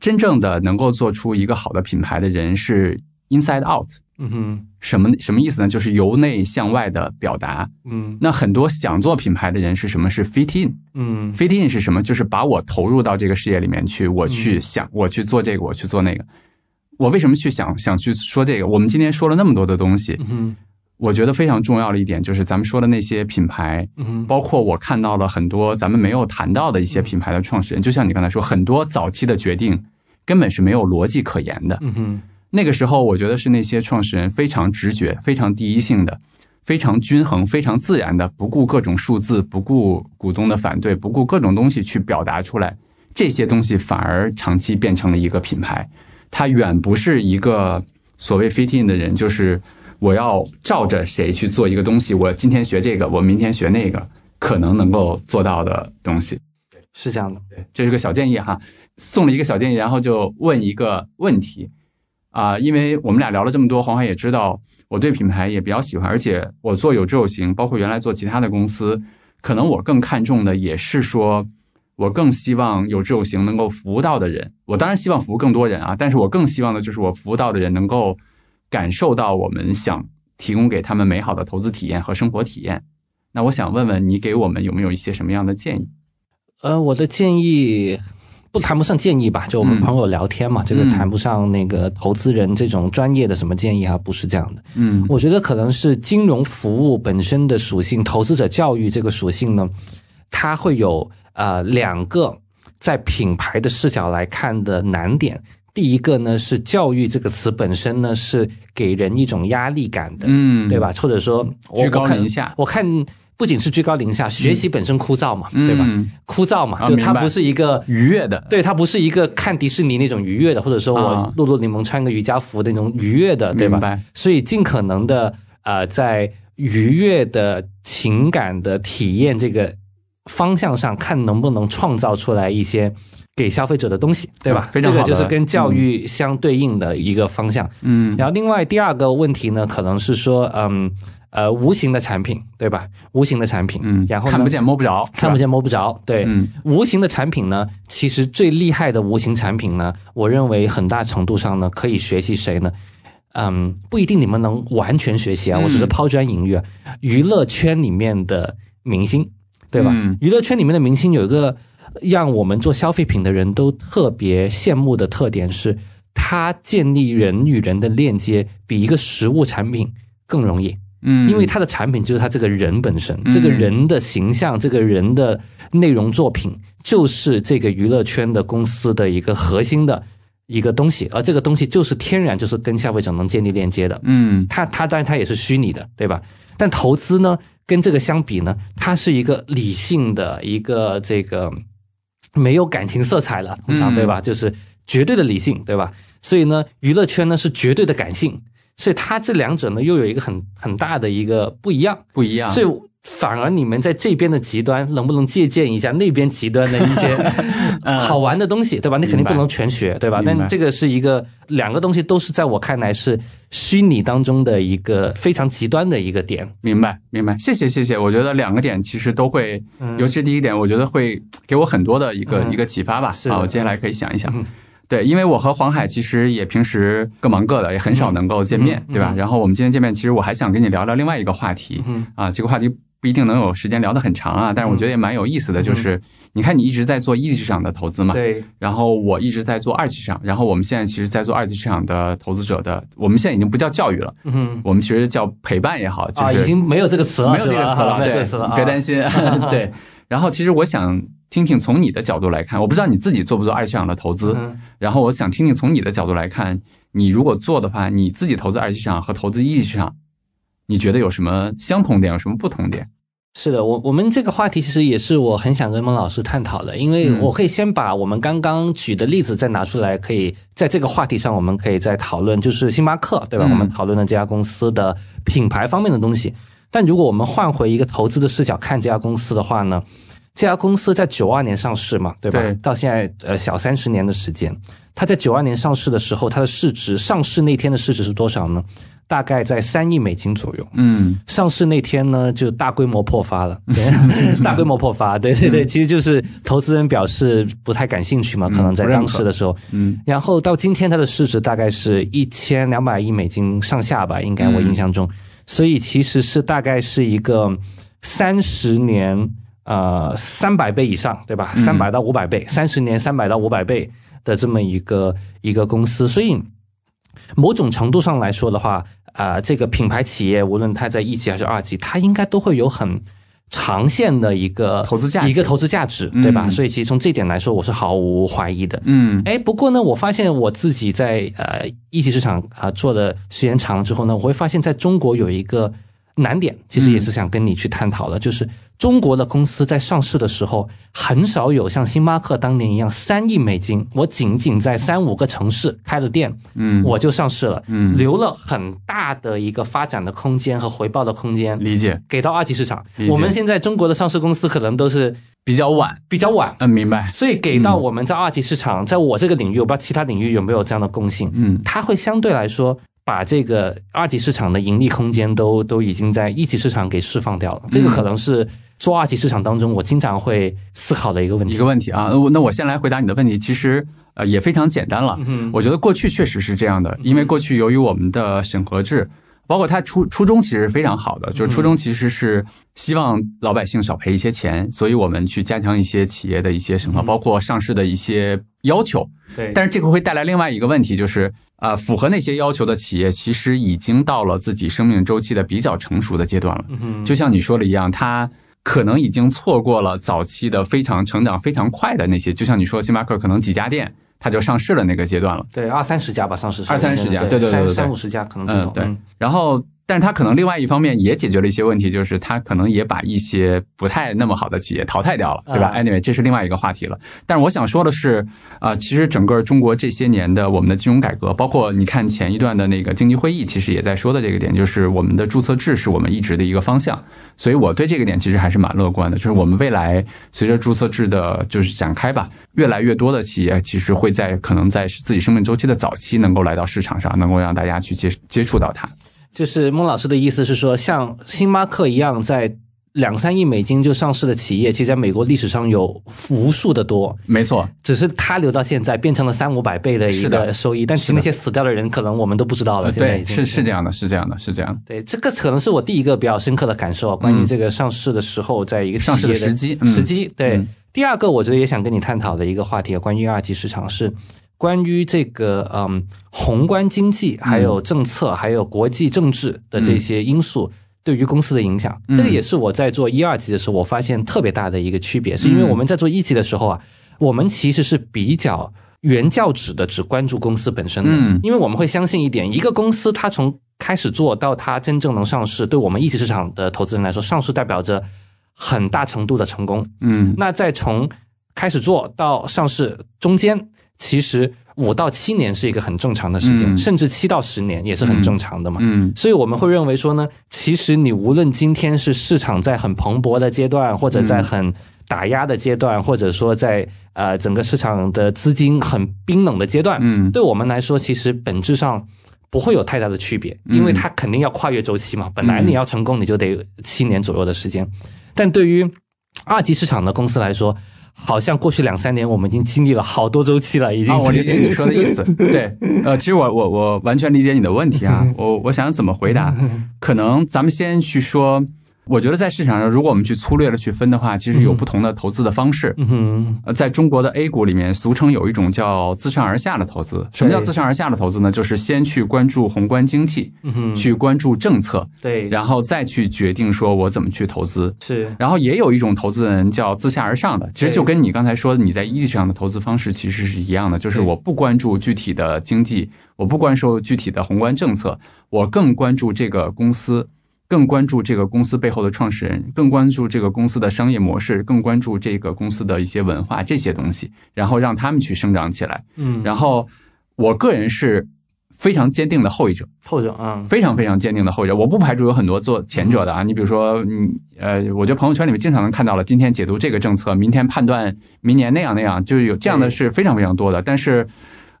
S2: 真正的能够做出一个好的品牌的人是 inside out。
S1: 嗯哼，
S2: 什么什么意思呢？就是由内向外的表达。
S1: 嗯
S2: 那很多想做品牌的人是什么？是 fit in。
S1: 嗯
S2: fit in 是什么？就是把我投入到这个事业里面去，我去想，我去做这个，我去做那个。我为什么去想想去说这个？我们今天说了那么多的东西，
S1: 嗯哼
S2: 我觉得非常重要的一点就是咱们说的那些品牌，
S1: 嗯
S2: 包括我看到了很多咱们没有谈到的一些品牌的创始人，就像你刚才说，很多早期的决定根本是没有逻辑可言的。
S1: 嗯哼
S2: 那个时候，我觉得是那些创始人非常直觉、非常第一性的、非常均衡、非常自然的，不顾各种数字、不顾股东的反对、不顾各种东西去表达出来。这些东西反而长期变成了一个品牌，它远不是一个所谓 fit in 的人，就是我要照着谁去做一个东西，我今天学这个，我明天学那个，可能能够做到的东西。
S1: 是这样的。
S2: 对，这是个小建议哈，送了一个小建议，然后就问一个问题啊、因为我们俩聊了这么多，黄海也知道我对品牌也比较喜欢，而且我做有志有行，包括原来做其他的公司，可能我更看重的也是说，我更希望有志有行能够服务到的人，我当然希望服务更多人啊，但是我更希望的就是我服务到的人能够感受到我们想提供给他们美好的投资体验和生活体验。那我想问问你，给我们有没有一些什么样的建议？
S1: 呃，我的建议不谈不上建议吧，就我们
S2: 嗯
S1: 朋友聊天嘛，这个
S2: 嗯
S1: 谈不上那个投资人这种专业的什么建议啊，不是这样的。
S2: 嗯
S1: 我觉得可能是金融服务本身的属性，投资者教育这个属性呢，它会有呃两个在品牌的视角来看的难点。第一个呢是教育这个词本身呢是给人一种压力感的，
S2: 嗯，
S1: 对吧？或者说我
S2: 居高临下。
S1: 我看不仅是居高临下，学习本身枯燥嘛，对吧？
S2: 嗯
S1: 枯燥嘛，就它不是一个
S2: 愉悦的，
S1: 对，它不是一个看迪士尼那种愉悦的，或者说
S2: 啊。
S1: 我露露柠檬穿个瑜伽服的那种愉悦的，对吧？所以尽可能的呃，在愉悦的情感的体验这个方向上，看能不能创造出来一些给消费者的东西，对吧？
S2: 非常好
S1: 这个就是跟教育相对应的一个方向。
S2: 嗯
S1: 然后另外第二个问题呢，可能是说，嗯呃，无形的产品，对吧？无形的产品，
S2: 嗯，
S1: 然后呢
S2: 看不见摸不着，
S1: 看不见摸不着，对，
S2: 嗯
S1: 无形的产品呢，其实最厉害的无形产品呢，我认为很大程度上呢，可以学习谁呢？嗯，不一定你们能完全学习啊，
S2: 嗯
S1: 我只是抛砖引玉啊。娱乐圈里面的明星，对吧？
S2: 嗯
S1: 娱乐圈里面的明星有一个让我们做消费品的人都特别羡慕的特点是，它建立人与人的链接比一个实物产品更容易。
S2: 嗯，
S1: 因为它的产品就是他这个人本身，
S2: 嗯
S1: 这个人的形象，这个人的内容作品，就是这个娱乐圈的公司的一个核心的一个东西，而这个东西就是天然就是跟消费者能建立链接的。
S2: 嗯
S1: 它它当然它也是虚拟的，对吧？但投资呢，跟这个相比呢，它是一个理性的一个这个没有感情色彩了，通常
S2: 嗯
S1: 对吧？就是绝对的理性，对吧？所以呢，娱乐圈呢是绝对的感性，所以它这两者呢又有一个很很大的一个不一样。
S2: 不一样，
S1: 所以反而你们在这边的极端，能不能借鉴一下那边极端的一些 <laughs> 好玩的东西，对吧？那肯定不能全学，对吧？但这个是一个两个东西都是在我看来是虚拟当中的一个非常极端的一个点。
S2: 明白明白，谢谢谢谢，我觉得两个点其实都会，
S1: 嗯。
S2: 尤其是第一点，我觉得会给我很多的一个
S1: 嗯。
S2: 一个启发吧。啊，我接下来可以想一想。
S1: 嗯。
S2: 对，因为我和黄海其实也平时各忙各的，也很少能够见面，
S1: 嗯。
S2: 对吧？
S1: 嗯。
S2: 然后我们今天见面，其实我还想跟你聊聊另外一个话题。
S1: 嗯。
S2: 啊，这个话题不一定能有时间聊得很长啊，但是我觉得也蛮有意思的，就是你看你一直在做一级市场的投资嘛，
S1: 对，
S2: 然后我一直在做二级市场，然后我们现在其实，在做二级市场的投资者的，我们现在已经不叫教育了，
S1: 嗯，
S2: 我们其实叫陪伴也好，就是
S1: 已经没有这个词了，
S2: 没有这个词了，
S1: 没有这个词了，
S2: 别担心，<laughs> <laughs> 对。然后其实我想听听从你的角度来看，我不知道你自己做不做二级市场的投资，然后我想听听从你的角度来看，你如果做的话，你自己投资二级市场和投资一级市场，你觉得有什么相同点，有什么不同点？
S1: 是的，我我们这个话题其实也是我很想跟孟老师探讨的，因为我可以先把我们刚刚举的例子再拿出来，可以在这个话题上我们可以再讨论，就是星巴克，对吧？我们讨论的这家公司的品牌方面的东西。但如果我们换回一个投资的视角看这家公司的话呢，这家公司在九二年上市嘛，对吧？到现在呃小三十年的时间，它在九二年上市的时候，它的市值上市那天的市值是多少呢？大概在三亿美金左右。
S2: 嗯，
S1: 上市那天呢，就大规模破发了，<laughs> 大规模破发。对对对，其实就是投资人表示不太感兴趣嘛，可能在当时的时候。
S2: 嗯，
S1: 然后到今天它的市值大概是一千两百亿美金上下吧，应该我印象中。所以其实是大概是一个三十年呃三百倍以上，对吧？三百到五百倍，三十年三百到五百倍的这么一个一个公司。所以某种程度上来说的话，啊，这个品牌企业无论它在一级还是二级，它应该都会有很长线的一个
S2: 投资价值，
S1: 一个投资价值，对吧？所以其实从这点来说，我是毫无怀疑的。
S2: 嗯，
S1: 哎，不过呢，我发现我自己在呃一级市场啊做的时间长之后呢，我会发现在中国有一个难点，其实也是想跟你去探讨的，就是中国的公司在上市的时候，很少有像星巴克当年一样三亿美金，我仅仅在三五个城市开了店，
S2: 嗯，
S1: 我就上市了，
S2: 嗯，
S1: 留了很大的一个发展的空间和回报的空间，
S2: 理解，
S1: 给到二级市场。我们现在中国的上市公司可能都是
S2: 比较晚，
S1: 比较晚，
S2: 嗯，明白。
S1: 所以给到我们在二级市场，在我这个领域，我不知道其他领域有没有这样的共性，
S2: 嗯，
S1: 它会相对来说把这个二级市场的盈利空间都都已经在一级市场给释放掉了。这个可能是做二级市场当中我经常会思考的一个问题。
S2: 一个问题啊，那我那我先来回答你的问题，其实呃也非常简单了。
S1: 嗯
S2: 我觉得过去确实是这样的，因为过去由于我们的审核制，包括它初初衷其实非常好的，就是初衷其实是希望老百姓少赔一些钱，所以我们去加强一些企业的一些审核，
S1: 嗯
S2: 包括上市的一些要求。
S1: 对，
S2: 但是这个会带来另外一个问题，就是啊、呃符合那些要求的企业，其实已经到了自己生命周期的比较成熟的阶段了。
S1: 嗯
S2: 就像你说的一样，它可能已经错过了早期的非常成长非常快的那些，就像你说，星巴克可能几家店它就上市了那个阶段了。
S1: 对二三十家吧，上市
S2: 二三十家
S1: 对
S2: 对对对对对
S1: 三三五十家可能
S2: 嗯对。然后，但是它可能另外一方面也解决了一些问题，就是它可能也把一些不太那么好的企业淘汰掉了，对吧
S1: 啊
S2: ？Anyway，这是另外一个话题了。但是我想说的是，啊、其实整个中国这些年的我们的金融改革，包括你看前一段的那个经济会议，其实也在说的这个点，就是我们的注册制是我们一直的一个方向。所以我对这个点其实还是蛮乐观的，就是我们未来随着注册制的就是展开吧，越来越多的企业其实会在可能在自己生命周期的早期能够来到市场上，能够让大家去接接触到它。
S1: 就是孟老师的意思是说，像星巴克一样在两三亿美金就上市的企业，其实在美国历史上有无数的多，
S2: 没错，
S1: 只是它留到现在变成了三五百倍的一个收益，但其实那些死掉的人可能我们都不知道了。
S2: 呃，对，
S1: 现在已经
S2: 是是这样的，是这样的，是这样的。
S1: 对，这个可能是我第一个比较深刻的感受，关于这个上市的时候，在一个企
S2: 上市的
S1: 业
S2: 时机嗯
S1: 时机。对
S2: 嗯，
S1: 第二个我觉得也想跟你探讨的一个话题，关于二级市场是关于这个嗯宏观经济、还有政策、还有国际政治的这些因素。对于公司的影响，
S2: 嗯
S1: 这个也是我在做一二级的时候，我发现特别大的一个区别，是因为我们在做一级的时候啊，我们其实是比较原教旨的，只关注公司本身的，
S2: 嗯
S1: 因为我们会相信一点，一个公司它从开始做到它真正能上市，对我们一级市场的投资人来说，上市代表着很大程度的成功。
S2: 嗯
S1: 那再从开始做到上市中间，其实五到七年是一个很正常的时间，
S2: 嗯。
S1: 甚至七到十年也是很正常的嘛。
S2: 嗯。
S1: 所以我们会认为说呢，其实你无论今天是市场在很蓬勃的阶段，或者在很打压的阶段，或者说在呃整个市场的资金很冰冷的阶段，
S2: 嗯。
S1: 对我们来说，其实本质上不会有太大的区别，因为它肯定要跨越周期嘛。本来你要成功，你就得七年左右的时间，但对于二级市场的公司来说，好像过去两三年我们已经经历了好多周期了，已经。
S2: 啊，我理解你说的意思。<laughs> 对，呃，其实我我我完全理解你的问题啊。<laughs> 我我想怎么回答？<laughs> 可能咱们先去说，我觉得在市场上，如果我们去粗略的去分的话，其实有不同的投资的方式。
S1: 嗯哼，
S2: 呃，在中国的 A 股里面，俗称有一种叫自上而下的投资。什么叫自上而下的投资呢？就是先去关注宏观经济，去关注政策，
S1: 对，
S2: 然后再去决定说我怎么去投资。
S1: 是，
S2: 然后也有一种投资人叫自下而上的，其实就跟你刚才说你在一级市场的投资方式其实是一样的，就是我不关注具体的经济，我不关注具体的宏观政策，我更关注这个公司。更关注这个公司背后的创始人，更关注这个公司的商业模式，更关注这个公司的一些文化这些东西，然后让他们去生长起来。
S1: 嗯，
S2: 然后我个人是非常坚定的后一者，
S1: 后者啊，
S2: 非常非常坚定的后者。我不排除有很多做前者的啊，你比如说，嗯呃，我觉得朋友圈里面经常能看到了，今天解读这个政策，明天判断明年那样那样，就是有这样的是非常非常多的。但是，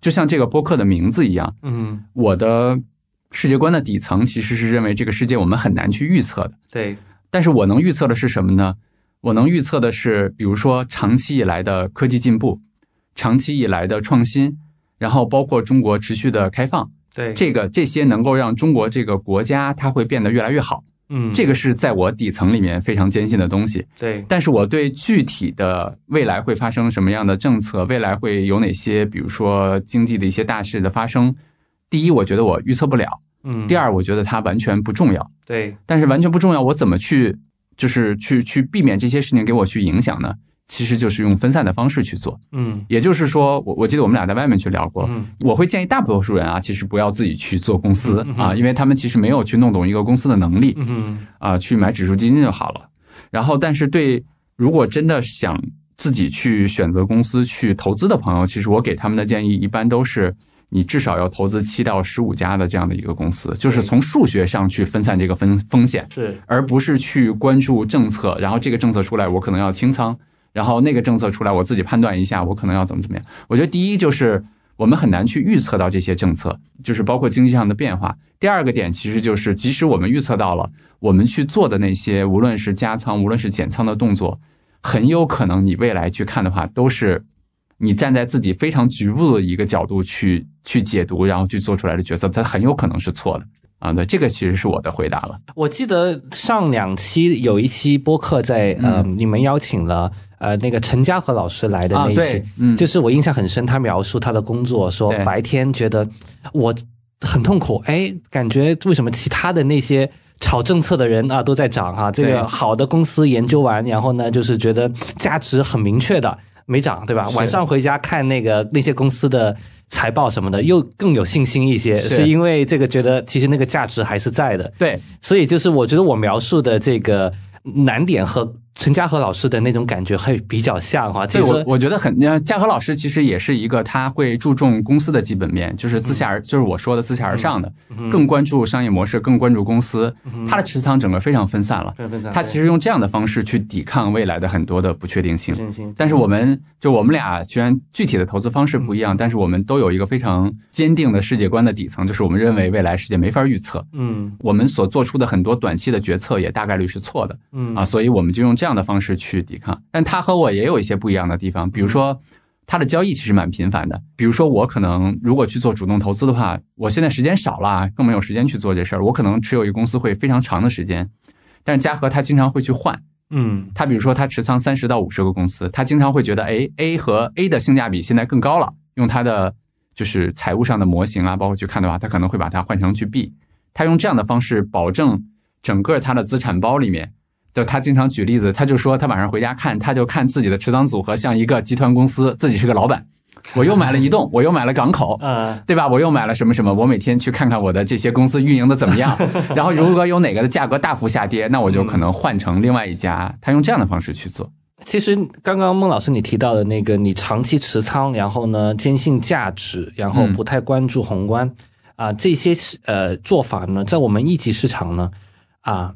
S2: 就像这个播客的名字一样，
S1: 嗯，
S2: 我的。世界观的底层其实是认为这个世界我们很难去预测的。
S1: 对，
S2: 但是我能预测的是什么呢？我能预测的是，比如说长期以来的科技进步，长期以来的创新，然后包括中国持续的开放。
S1: 对，
S2: 这个这些能够让中国这个国家它会变得越来越好。
S1: 嗯，
S2: 这个是在我底层里面非常坚信的东西。
S1: 对，
S2: 但是我对具体的未来会发生什么样的政策，未来会有哪些，比如说经济的一些大事的发生。第一，我觉得我预测不了，
S1: 嗯。
S2: 第二，我觉得它完全不重要，
S1: 对。
S2: 但是完全不重要，我怎么去，就是去去避免这些事情给我去影响呢？其实就是用分散的方式去做，
S1: 嗯。
S2: 也就是说，我我记得我们俩在外面去聊过，
S1: 嗯。
S2: 我会建议大多数人啊，其实不要自己去做公司
S1: 啊，
S2: 因为他们其实没有去弄懂一个公司的能力，
S1: 嗯。
S2: 啊，去买指数基金就好了。然后，但是对如果真的想自己去选择公司去投资的朋友，其实我给他们的建议一般都是。你至少要投资七到十五家的这样的一个公司，就是从数学上去分散这个风风险，
S1: 是，
S2: 而不是去关注政策。然后这个政策出来，我可能要清仓；然后那个政策出来，我自己判断一下，我可能要怎么怎么样。我觉得第一就是我们很难去预测到这些政策，就是包括经济上的变化。第二个点其实就是，即使我们预测到了，我们去做的那些，无论是加仓，无论是减仓的动作，很有可能你未来去看的话，都是。你站在自己非常局部的一个角度去去解读，然后去做出来的决策，它很有可能是错的啊。对，这个其实是我的回答了。
S1: 我记得上两期有一期播客在呃，你们邀请了呃那个陈嘉和老师来的那一期，
S2: 嗯，
S1: 就是我印象很深，他描述他的工作，说白天觉得我很痛苦，哎，感觉为什么其他的那些炒政策的人啊都在涨啊？这个好的公司研究完，然后呢，就是觉得价值很明确的。没涨，对吧？晚上回家看那个那些公司的财报什么的，又更有信心一些，是因为这个觉得其实那个价值还是在的。
S2: 对，
S1: 所以就是我觉得我描述的这个难点和。陈嘉禾老师的那种感觉会比较像哈，
S2: 对我我觉得很，嘉禾老师其实也是一个他会注重公司的基本面，就是自下而就是我说的自下而上的，更关注商业模式，更关注公司，他的持仓整个非常分散了，他其实用这样的方式去抵抗未来的很多的不确定性。但是我们就我们俩虽然具体的投资方式不一样，但是我们都有一个非常坚定的世界观的底层，就是我们认为未来世界没法预测，
S1: 嗯，
S2: 我们所做出的很多短期的决策也大概率是错的，
S1: 嗯。
S2: 啊，所以我们就用这样。这样的方式去抵抗，但他和我也有一些不一样的地方，比如说他的交易其实蛮频繁的。比如说我可能如果去做主动投资的话，我现在时间少了，更没有时间去做这事儿。我可能持有一个公司会非常长的时间，但是嘉禾他经常会去换，
S1: 嗯，
S2: 他比如说他持仓三十到五十个公司，他经常会觉得，哎，A 和 A 的性价比现在更高了，用他的就是财务上的模型啊，包括去看的话，他可能会把它换成去 B，他用这样的方式保证整个他的资产包里面。就他经常举例子，他就说他晚上回家看，他就看自己的持仓组合像一个集团公司，自己是个老板。我又买了移动，我又买了港口，
S1: 嗯，
S2: 对吧？我又买了什么什么？我每天去看看我的这些公司运营的怎么样。<laughs> 然后如果有哪个的价格大幅下跌，那我就可能换成另外一家。他用这样的方式去做。
S1: 其实刚刚孟老师你提到的那个，你长期持仓，然后呢坚信价值，然后不太关注宏观啊，这些呃做法呢，在我们一级市场呢啊。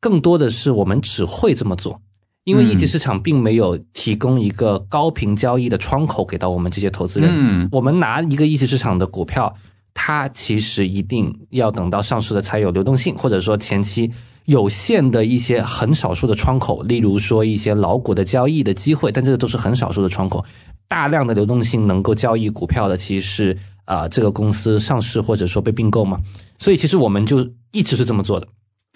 S1: 更多的是我们只会这么做，因为一级市场并没有提供一个高频交易的窗口给到我们这些投资人。
S2: 嗯，
S1: 我们拿一个一级市场的股票，它其实一定要等到上市的才有流动性，或者说前期有限的一些很少数的窗口，例如说一些老股的交易的机会，但这个都是很少数的窗口。大量的流动性能够交易股票的，其实是啊这个公司上市或者说被并购嘛。所以其实我们就一直是这么做的。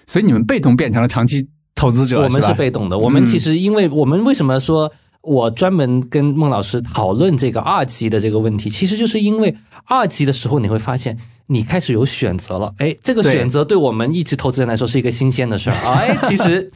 S2: 所以你们被动变成了长期投资者，
S1: 我们
S2: 是
S1: 是被动的。我们其实，因为我们为什么说我专门跟孟老师讨论这个二级的这个问题，其实就是因为二级的时候你会发现。你开始有选择了，哎，这个选择对我们一直投资人来说是一个新鲜的事儿。<laughs> 哎，其实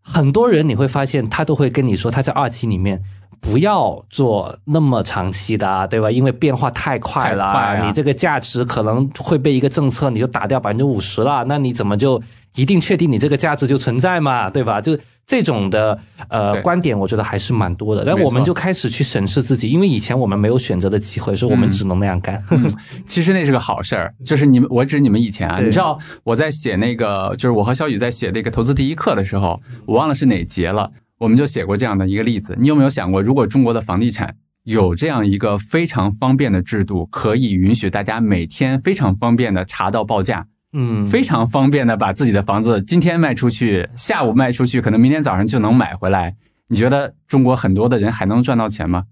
S1: 很多人你会发现，他都会跟你说，他在二期里面不要做那么长期的，对吧？因为变化太快了，你这个价值可能会被一个政策你就打掉百分之五十了，那你怎么就一定确定你这个价值就存在嘛？对吧？就。这种的呃观点，我觉得还是蛮多的。但我们就开始去审视自己，因为以前我们没有选择的机会，所以我们只能那样干。<laughs>
S2: 其实那是个好事儿，就是你们，我指你们以前啊，你知道我在写那个，就是我和小雨在写那个投资第一课的时候，我忘了是哪节了，我们就写过这样的一个例子。你有没有想过，如果中国的房地产有这样一个非常方便的制度，可以允许大家每天非常方便的查到报价？
S1: 嗯，
S2: 非常方便的把自己的房子今天卖出去，下午卖出去，可能明天早上就能买回来。你觉得中国很多的人还能赚到钱吗？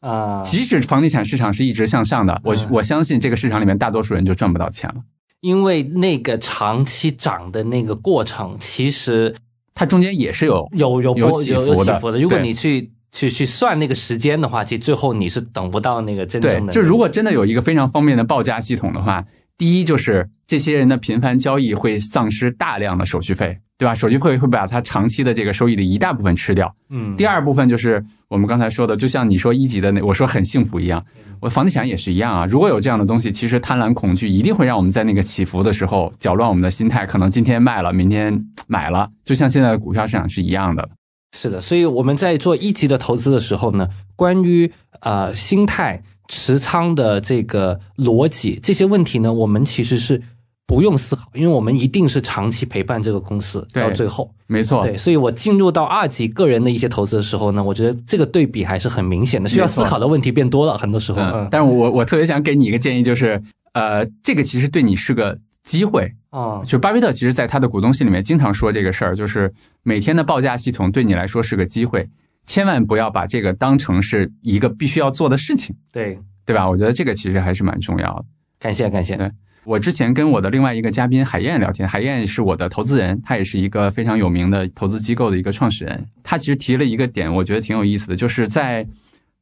S1: 啊，
S2: 即使房地产市场是一直向上的，我我相信这个市场里面大多数人就赚不到钱了。
S1: 因为那个长期涨的那个过程，其实
S2: 它中间也是有
S1: 有有
S2: 有起
S1: 伏
S2: 的。
S1: 如果你去去去算那个时间的话，其实最后你是等不到那个真正
S2: 的。就如果真的有一个非常方便的报价系统的话。第一就是这些人的频繁交易会丧失大量的手续费，对吧？手续费会把他长期的这个收益的一大部分吃掉。
S1: 嗯。
S2: 第二部分就是我们刚才说的，就像你说一级的那，我说很幸福一样，我房地产也是一样啊。如果有这样的东西，其实贪婪恐惧一定会让我们在那个起伏的时候搅乱我们的心态，可能今天卖了，明天买了，就像现在的股票市场是一样的。
S1: 是的，所以我们在做一级的投资的时候呢，关于呃心态。持仓的这个逻辑，这些问题呢，我们其实是不用思考，因为我们一定是长期陪伴这个公司到最后。
S2: 没错，
S1: 对，所以我进入到二级个人的一些投资的时候呢，我觉得这个对比还是很明显的，需要思考的问题变多了，很多时候。
S2: 嗯，但是我我特别想给你一个建议，就是呃，这个其实对你是个机会
S1: 啊。
S2: 就巴菲特其实在他的股东信里面经常说这个事儿，就是每天的报价系统对你来说是个机会。千万不要把这个当成是一个必须要做的事情，
S1: 对
S2: 对吧？我觉得这个其实还是蛮重要的。
S1: 感谢感谢。
S2: 对我之前跟我的另外一个嘉宾海燕聊天，海燕是我的投资人，他也是一个非常有名的投资机构的一个创始人。他其实提了一个点，我觉得挺有意思的，就是在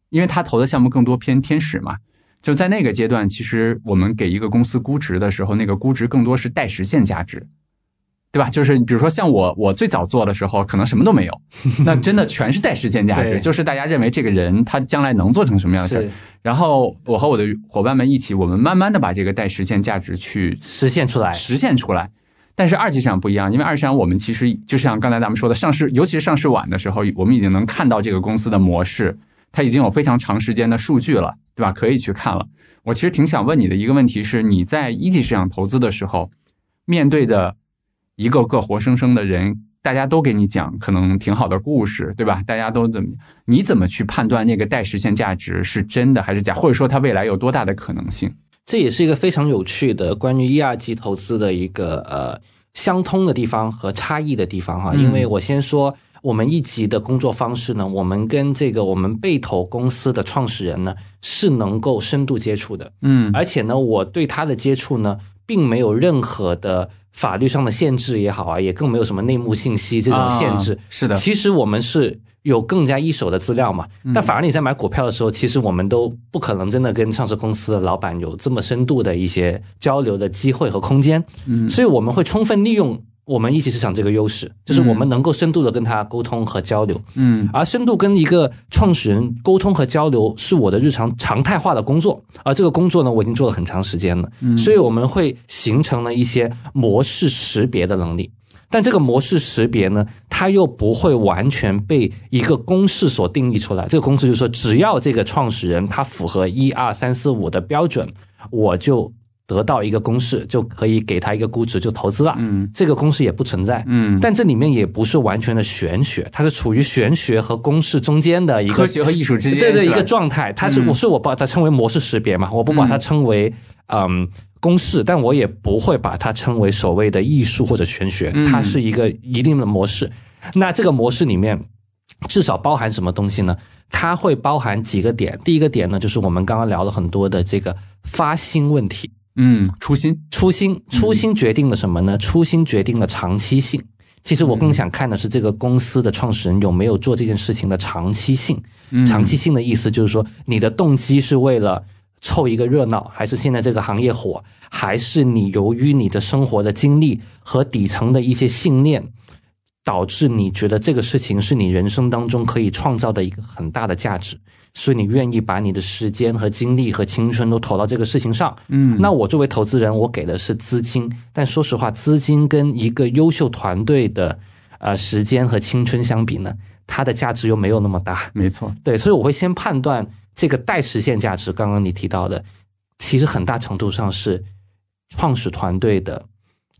S2: 因为他投的项目更多偏天使嘛，就在那个阶段，其实我们给一个公司估值的时候，那个估值更多是待实现价值。对吧？就是比如说像我，我最早做的时候，可能什么都没有，<laughs> 那真的全是带实现价值，就是大家认为这个人他将来能做成什么样的事儿。然后我和我的伙伴们一起，我们慢慢的把这个带实现价值去
S1: 实现出来，
S2: 实现出来。但是二级市场不一样，因为二级市场我们其实就像刚才咱们说的，上市尤其是上市晚的时候，我们已经能看到这个公司的模式，它已经有非常长时间的数据了，对吧？可以去看了。我其实挺想问你的一个问题是，你在一级市场投资的时候，面对的。一个个活生生的人，大家都给你讲可能挺好的故事，对吧？大家都怎么？你怎么去判断那个待实现价值是真的还是假？或者说它未来有多大的可能性？
S1: 这也是一个非常有趣的关于一二级投资的一个呃相通的地方和差异的地方哈。因为我先说我们一级的工作方式呢，我们跟这个我们被投公司的创始人呢是能够深度接触的，
S2: 嗯，
S1: 而且呢，我对他的接触呢，并没有任何的。法律上的限制也好啊，也更没有什么内幕信息这种限制。
S2: 是的，
S1: 其实我们是有更加一手的资料嘛。但反而你在买股票的时候，其实我们都不可能真的跟上市公司的老板有这么深度的一些交流的机会和空间。
S2: 嗯，
S1: 所以我们会充分利用。我们一起市场这个优势，就是我们能够深度的跟他沟通和交流，
S2: 嗯，
S1: 而深度跟一个创始人沟通和交流是我的日常常态化的工作，而这个工作呢，我已经做了很长时间了，
S2: 嗯，
S1: 所以我们会形成了一些模式识别的能力，但这个模式识别呢，它又不会完全被一个公式所定义出来，这个公式就是说，只要这个创始人他符合一二三四五的标准，我就。得到一个公式就可以给他一个估值就投资了，
S2: 嗯，
S1: 这个公式也不存在，
S2: 嗯，
S1: 但这里面也不是完全的玄学，它是处于玄学和公式中间的一个
S2: 科学和艺术之间
S1: 对对一个状态，它是我是我把它称为模式识别嘛，我不把它称为嗯公式，但我也不会把它称为所谓的艺术或者玄学，它是一个一定的模式。那这个模式里面至少包含什么东西呢？它会包含几个点，第一个点呢就是我们刚刚聊了很多的这个发心问题。
S2: 嗯，初心，
S1: 初心，初心决定了什么呢？初心决定了长期性。其实我更想看的是这个公司的创始人有没有做这件事情的长期性。长期性的意思就是说，你的动机是为了凑一个热闹，还是现在这个行业火，还是你由于你的生活的经历和底层的一些信念，导致你觉得这个事情是你人生当中可以创造的一个很大的价值。所以你愿意把你的时间和精力和青春都投到这个事情上，
S2: 嗯，
S1: 那我作为投资人，我给的是资金，但说实话，资金跟一个优秀团队的呃时间和青春相比呢，它的价值又没有那么大。
S2: 没错，
S1: 对，所以我会先判断这个待实现价值。刚刚你提到的，其实很大程度上是创始团队的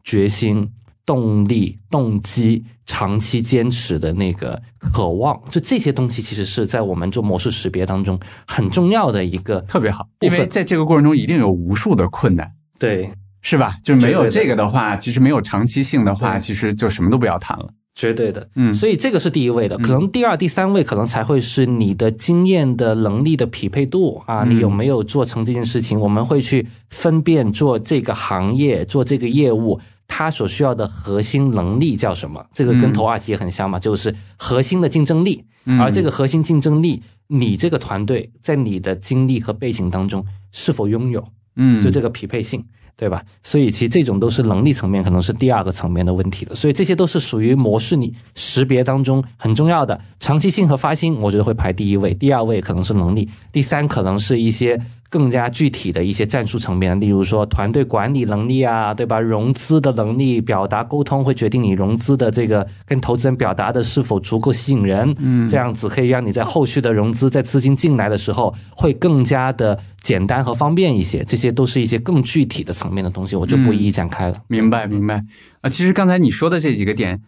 S1: 决心。动力、动机、长期坚持的那个渴望，就这些东西，其实是在我们做模式识别当中很重要的一个
S2: 特别好。因为在这个过程中，一定有无数的困难，
S1: 对，
S2: 是吧？就是没有这个的话，其实没有长期性的话，其实就什么都不要谈了。
S1: 绝对的，
S2: 嗯，
S1: 所以这个是第一位的，可能第二、第三位可能才会是你的经验的能力的匹配度啊，你有没有做成这件事情？我们会去分辨做这个行业、做这个业务。他所需要的核心能力叫什么？这个跟投二级也很像嘛，就是核心的竞争力。而这个核心竞争力，你这个团队在你的经历和背景当中是否拥有？
S2: 嗯，
S1: 就这个匹配性，对吧？所以其实这种都是能力层面，可能是第二个层面的问题的。所以这些都是属于模式你识别当中很重要的长期性和发心，我觉得会排第一位，第二位可能是能力，第三可能是一些。更加具体的一些战术层面，例如说团队管理能力啊，对吧？融资的能力、表达沟通，会决定你融资的这个跟投资人表达的是否足够吸引人。
S2: 嗯，
S1: 这样子可以让你在后续的融资，在资金进来的时候会更加的简单和方便一些。这些都是一些更具体的层面的东西，我就不一一展开了。
S2: 明白，明白。啊，其实刚才你说的这几个点，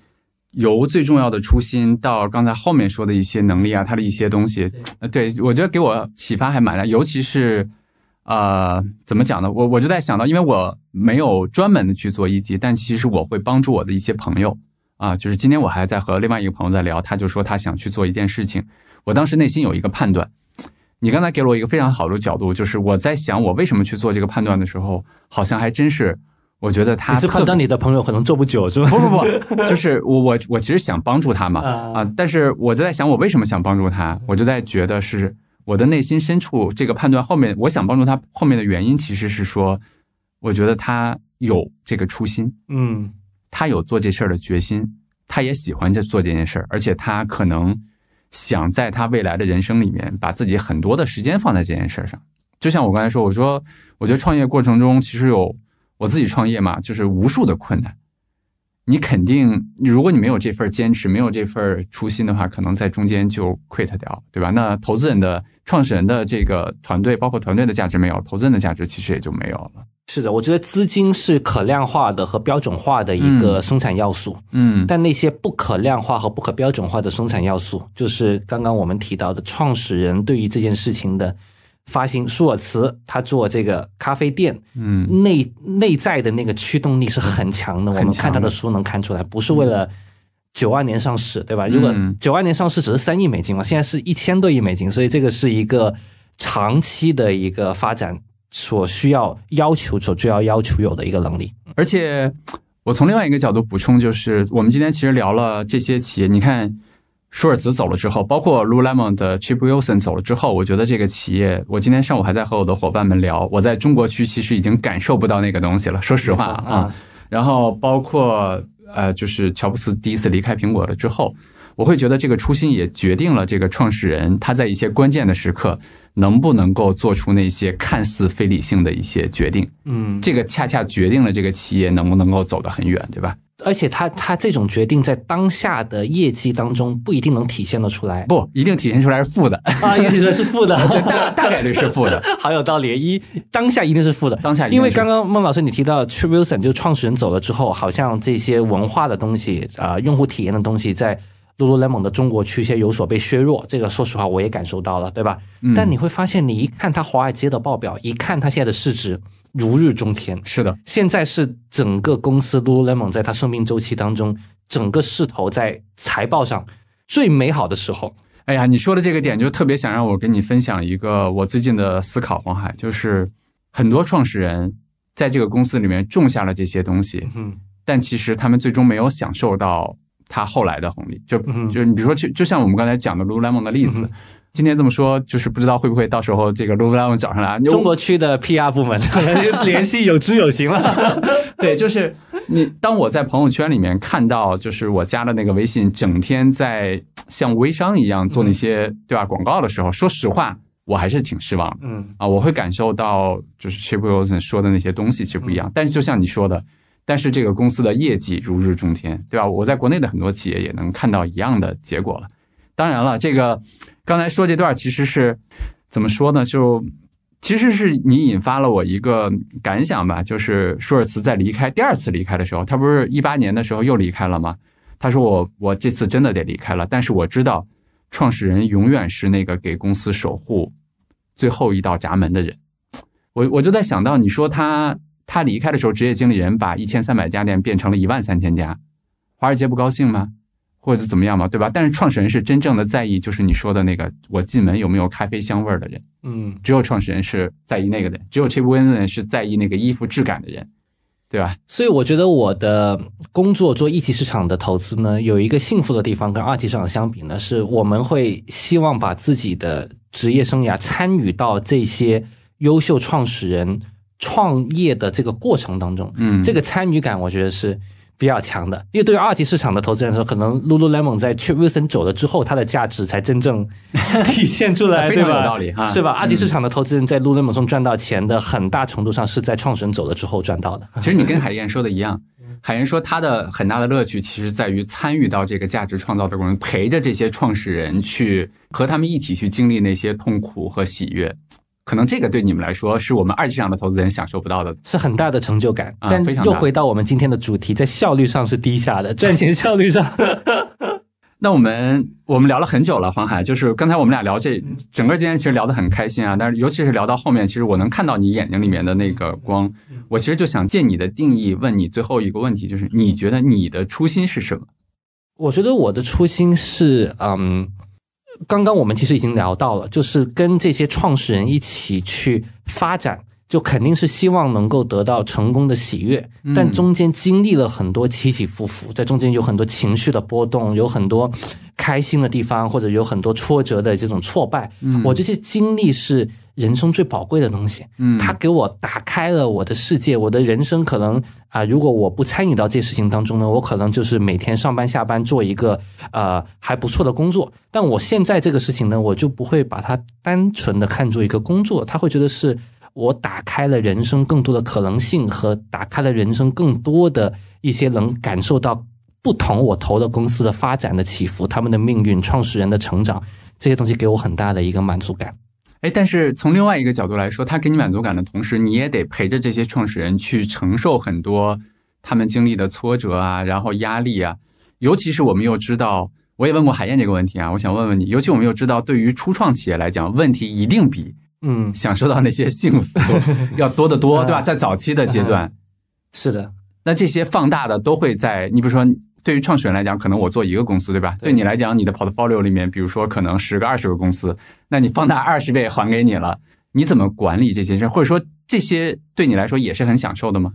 S2: 由最重要的初心到刚才后面说的一些能力啊，他的一些东西，对我觉得给我启发还蛮大，尤其是。呃，怎么讲呢？我我就在想到，因为我没有专门的去做一级，但其实我会帮助我的一些朋友啊。就是今天我还在和另外一个朋友在聊，他就说他想去做一件事情。我当时内心有一个判断，你刚才给了我一个非常好的角度，就是我在想我为什么去做这个判断的时候，好像还真是我觉得他
S1: 是判断你的朋友可能做不久是吧？
S2: 不不不，就是我我我其实想帮助他嘛啊，但是我就在想我为什么想帮助他，我就在觉得是。我的内心深处，这个判断后面，我想帮助他后面的原因，其实是说，我觉得他有这个初心，
S1: 嗯，
S2: 他有做这事儿的决心，他也喜欢这做这件事儿，而且他可能想在他未来的人生里面，把自己很多的时间放在这件事儿上。就像我刚才说，我说，我觉得创业过程中，其实有我自己创业嘛，就是无数的困难。你肯定，如果你没有这份坚持，没有这份初心的话，可能在中间就 quit 掉，对吧？那投资人的、创始人的这个团队，包括团队的价值没有，投资人的价值其实也就没有了。
S1: 是的，我觉得资金是可量化的和标准化的一个生产要素，
S2: 嗯，
S1: 但那些不可量化和不可标准化的生产要素，就是刚刚我们提到的创始人对于这件事情的。发行舒尔茨，他做这个咖啡店，
S2: 嗯，
S1: 内内在的那个驱动力是很强的。我们看他的书能看出来，不是为了九二年上市，对吧？如果九二年上市只是三亿美金嘛，现在是一千多亿美金，所以这个是一个长期的一个发展所需要要求、所需要要求有的一个能力。
S2: 而且，我从另外一个角度补充，就是我们今天其实聊了这些企业，你看。舒尔茨走了之后，包括 Lululemon 的 Chip Wilson 走了之后，我觉得这个企业，我今天上午还在和我的伙伴们聊，我在中国区其实已经感受不到那个东西了。说实话啊，然后包括呃，就是乔布斯第一次离开苹果了之后，我会觉得这个初心也决定了这个创始人他在一些关键的时刻能不能够做出那些看似非理性的一些决定。
S1: 嗯，
S2: 这个恰恰决定了这个企业能不能够走得很远，对吧？
S1: 而且他他这种决定在当下的业绩当中不一定能体现得出来，
S2: 不一定体现出来是负的
S1: 啊，一定是负的，<laughs>
S2: 大大概率是负的，<laughs>
S1: 好有道理。一当下一定是负的，
S2: 当下
S1: 因为刚刚孟老师你提到 t r i Wilson 就创始人走了之后，好像这些文化的东西啊，用户体验的东西在 Lululemon 的中国区些有所被削弱，这个说实话我也感受到了，对吧？但你会发现，你一看他华尔街的报表，一看他现在的市值。如日中天，
S2: 是的。
S1: 现在是整个公司 Lululemon 在它生命周期当中，整个势头在财报上最美好的时候。
S2: 哎呀，你说的这个点就特别想让我跟你分享一个我最近的思考，黄海，就是很多创始人在这个公司里面种下了这些东西，
S1: 嗯，
S2: 但其实他们最终没有享受到他后来的红利。就
S1: 嗯
S2: 就是你比如说，就就像我们刚才讲的 Lululemon 的例子，
S1: 嗯
S2: 今天这么说，就是不知道会不会到时候这个 Lululemon 找上来，<laughs>
S1: 中国区的 PR 部门 <laughs> 联系有之有形了。<laughs>
S2: 对，就是你当我在朋友圈里面看到，就是我加的那个微信，整天在像微商一样做那些对吧广告的时候，说实话，我还是挺失望的。
S1: 嗯
S2: 啊，我会感受到就是 Chip Wilson 说的那些东西其实不一样，但是就像你说的，但是这个公司的业绩如日中天，对吧？我在国内的很多企业也能看到一样的结果了。当然了，这个刚才说这段其实是怎么说呢？就其实是你引发了我一个感想吧，就是舒尔茨在离开第二次离开的时候，他不是一八年的时候又离开了吗？他说我我这次真的得离开了，但是我知道创始人永远是那个给公司守护最后一道闸门的人。我我就在想到，你说他他离开的时候，职业经理人把一千三百家店变成了一万三千家，华尔街不高兴吗？或者怎么样嘛，对吧？但是创始人是真正的在意，就是你说的那个，我进门有没有咖啡香味儿的人。
S1: 嗯
S2: 只有创始人是在意那个的，只有 Chip Wilson 是在意那个衣服质感的人，对吧？
S1: 所以我觉得我的工作做一级市场的投资呢，有一个幸福的地方，跟二级市场相比呢，是我们会希望把自己的职业生涯参与到这些优秀创始人创业的这个过程当中。
S2: 嗯，
S1: 这个参与感，我觉得是比较强的。因为对于二级市场的投资人来说，可能 Lululemon 在 Chip Wilson 走了之后，它的价值才真正 <laughs> 体现出来，<laughs>
S2: 非常有？道理哈
S1: 是吧？二级
S2: 嗯
S1: 市场的投资人在 Lululemon 中赚到钱的，很大程度上是在创始人走了之后赚到的。
S2: 其实你跟海燕说的一样，海燕说他的很大的乐趣其实在于参与到这个价值创造的过程，陪着这些创始人去和他们一起去经历那些痛苦和喜悦。可能这个对你们来说，是我们二级市场的投资人享受不到的。
S1: 是很大的成就感，但又回到我们今天的主题，在效率上是低下的，赚钱效率上，<laughs>
S2: 那我们我们聊了很久了，黄海，就是刚才我们俩聊这整个今天其实聊得很开心啊，但是尤其是聊到后面，其实我能看到你眼睛里面的那个光，我其实就想借你的定义问你最后一个问题，就是你觉得你的初心是什么？
S1: 我觉得我的初心是，嗯，刚刚我们其实已经聊到了，就是跟这些创始人一起去发展，就肯定是希望能够得到成功的喜悦，但中间经历了很多起起伏伏，在中间有很多情绪的波动，有很多开心的地方，或者有很多挫折的这种挫败。
S2: 嗯
S1: 我这些经历是人生最宝贵的东西。
S2: 嗯
S1: 它给我打开了我的世界，我的人生可能啊、如果我不参与到这事情当中呢，我可能就是每天上班下班做一个呃还不错的工作。但我现在这个事情呢，我就不会把它单纯的看作一个工作，他会觉得是我打开了人生更多的可能性和打开了人生更多的一些能感受到不同我投的公司的发展的起伏，他们的命运、创始人的成长，这些东西给我很大的一个满足感。
S2: 哎，但是从另外一个角度来说，他给你满足感的同时，你也得陪着这些创始人去承受很多他们经历的挫折啊，然后压力啊。尤其是我们又知道，我也问过海燕这个问题啊，我想问问你，尤其我们又知道，对于初创企业来讲，问题一定比
S1: 嗯，
S2: 享受到那些幸福 <laughs> 要多得多，对吧？在早期的阶段，
S1: 是的，
S2: 那这些放大的都会在你比如说，对于创始人来讲，可能我做一个公司，对吧？
S1: 对
S2: 对你来讲，你的 portfolio 里面，比如说可能十个、二十个公司，那你放大二十倍还给你了，你怎么管理这些事？或者说这些对你来说也是很享受的吗？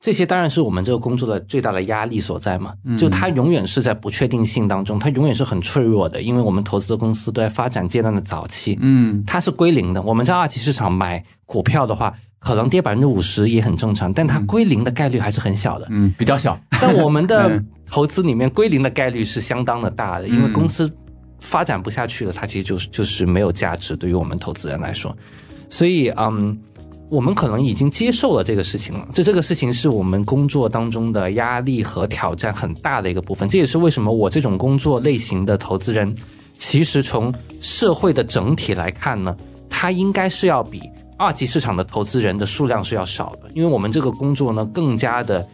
S1: 这些当然是我们这个工作的最大的压力所在嘛。
S2: 嗯
S1: 就它永远是在不确定性当中，它永远是很脆弱的，因为我们投资的公司都在发展阶段的早期，
S2: 嗯
S1: 它是归零的。我们在二级市场买股票的话，可能跌百分之五十也很正常，但它归零的概率还是很小的。
S2: 嗯，比较小。
S1: 但我们的 <laughs>
S2: 嗯
S1: 投资里面归零的概率是相当的大的，因为
S2: 嗯
S1: 公司发展不下去了，它其实就是就是没有价值，对于我们投资人来说。所以，嗯，我们可能已经接受了这个事情了。就这个事情是我们工作当中的压力和挑战很大的一个部分。这也是为什么我这种工作类型的投资人，其实从社会的整体来看呢，它应该是要比二级市场的投资人的数量是要少的，因为我们这个工作呢更加的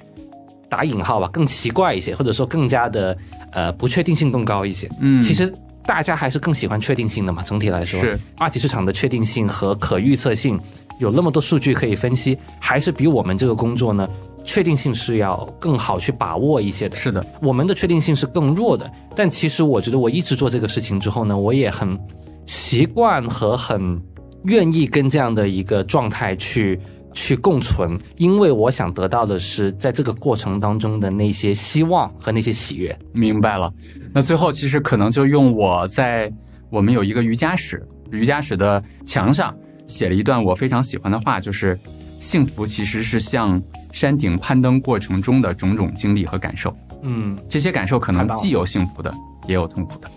S1: 打引号吧，更奇怪一些，或者说更加的呃不确定性更高一些。
S2: 嗯
S1: 其实大家还是更喜欢确定性的嘛，整体来说，
S2: 是
S1: 二级市场的确定性和可预测性，有那么多数据可以分析，还是比我们这个工作呢，确定性是要更好去把握一些的。
S2: 是的，
S1: 我们的确定性是更弱的，但其实我觉得我一直做这个事情之后呢，我也很习惯和很愿意跟这样的一个状态去去共存，因为我想得到的是在这个过程当中的那些希望和那些喜悦。
S2: 明白了。那最后其实可能就用我在我们有一个瑜伽室，瑜伽室的墙上写了一段我非常喜欢的话，就是幸福其实是向山顶攀登过程中的种种经历和感受。
S1: 嗯，
S2: 这些感受可能既有幸福的，也有痛苦的。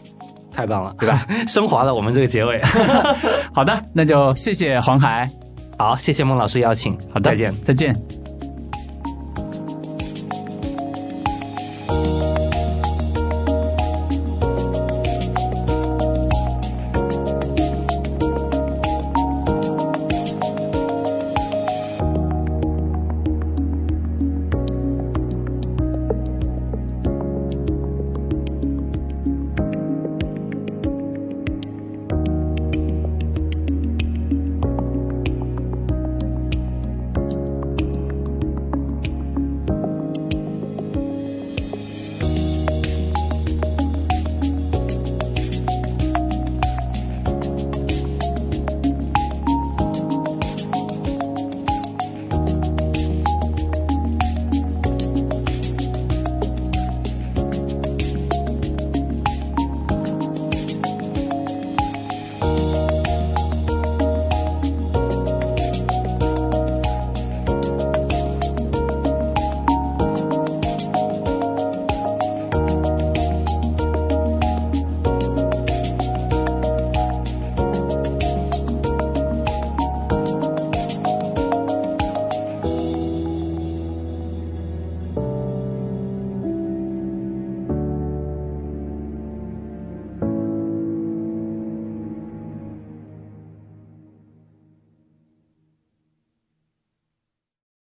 S1: 太棒了，
S2: 对吧？<laughs>
S1: 升华了我们这个结尾。<laughs>
S2: 好的，那就谢谢黄海。
S1: 好，谢谢孟老师邀请。
S2: 好的，
S1: 再见，
S2: 再见。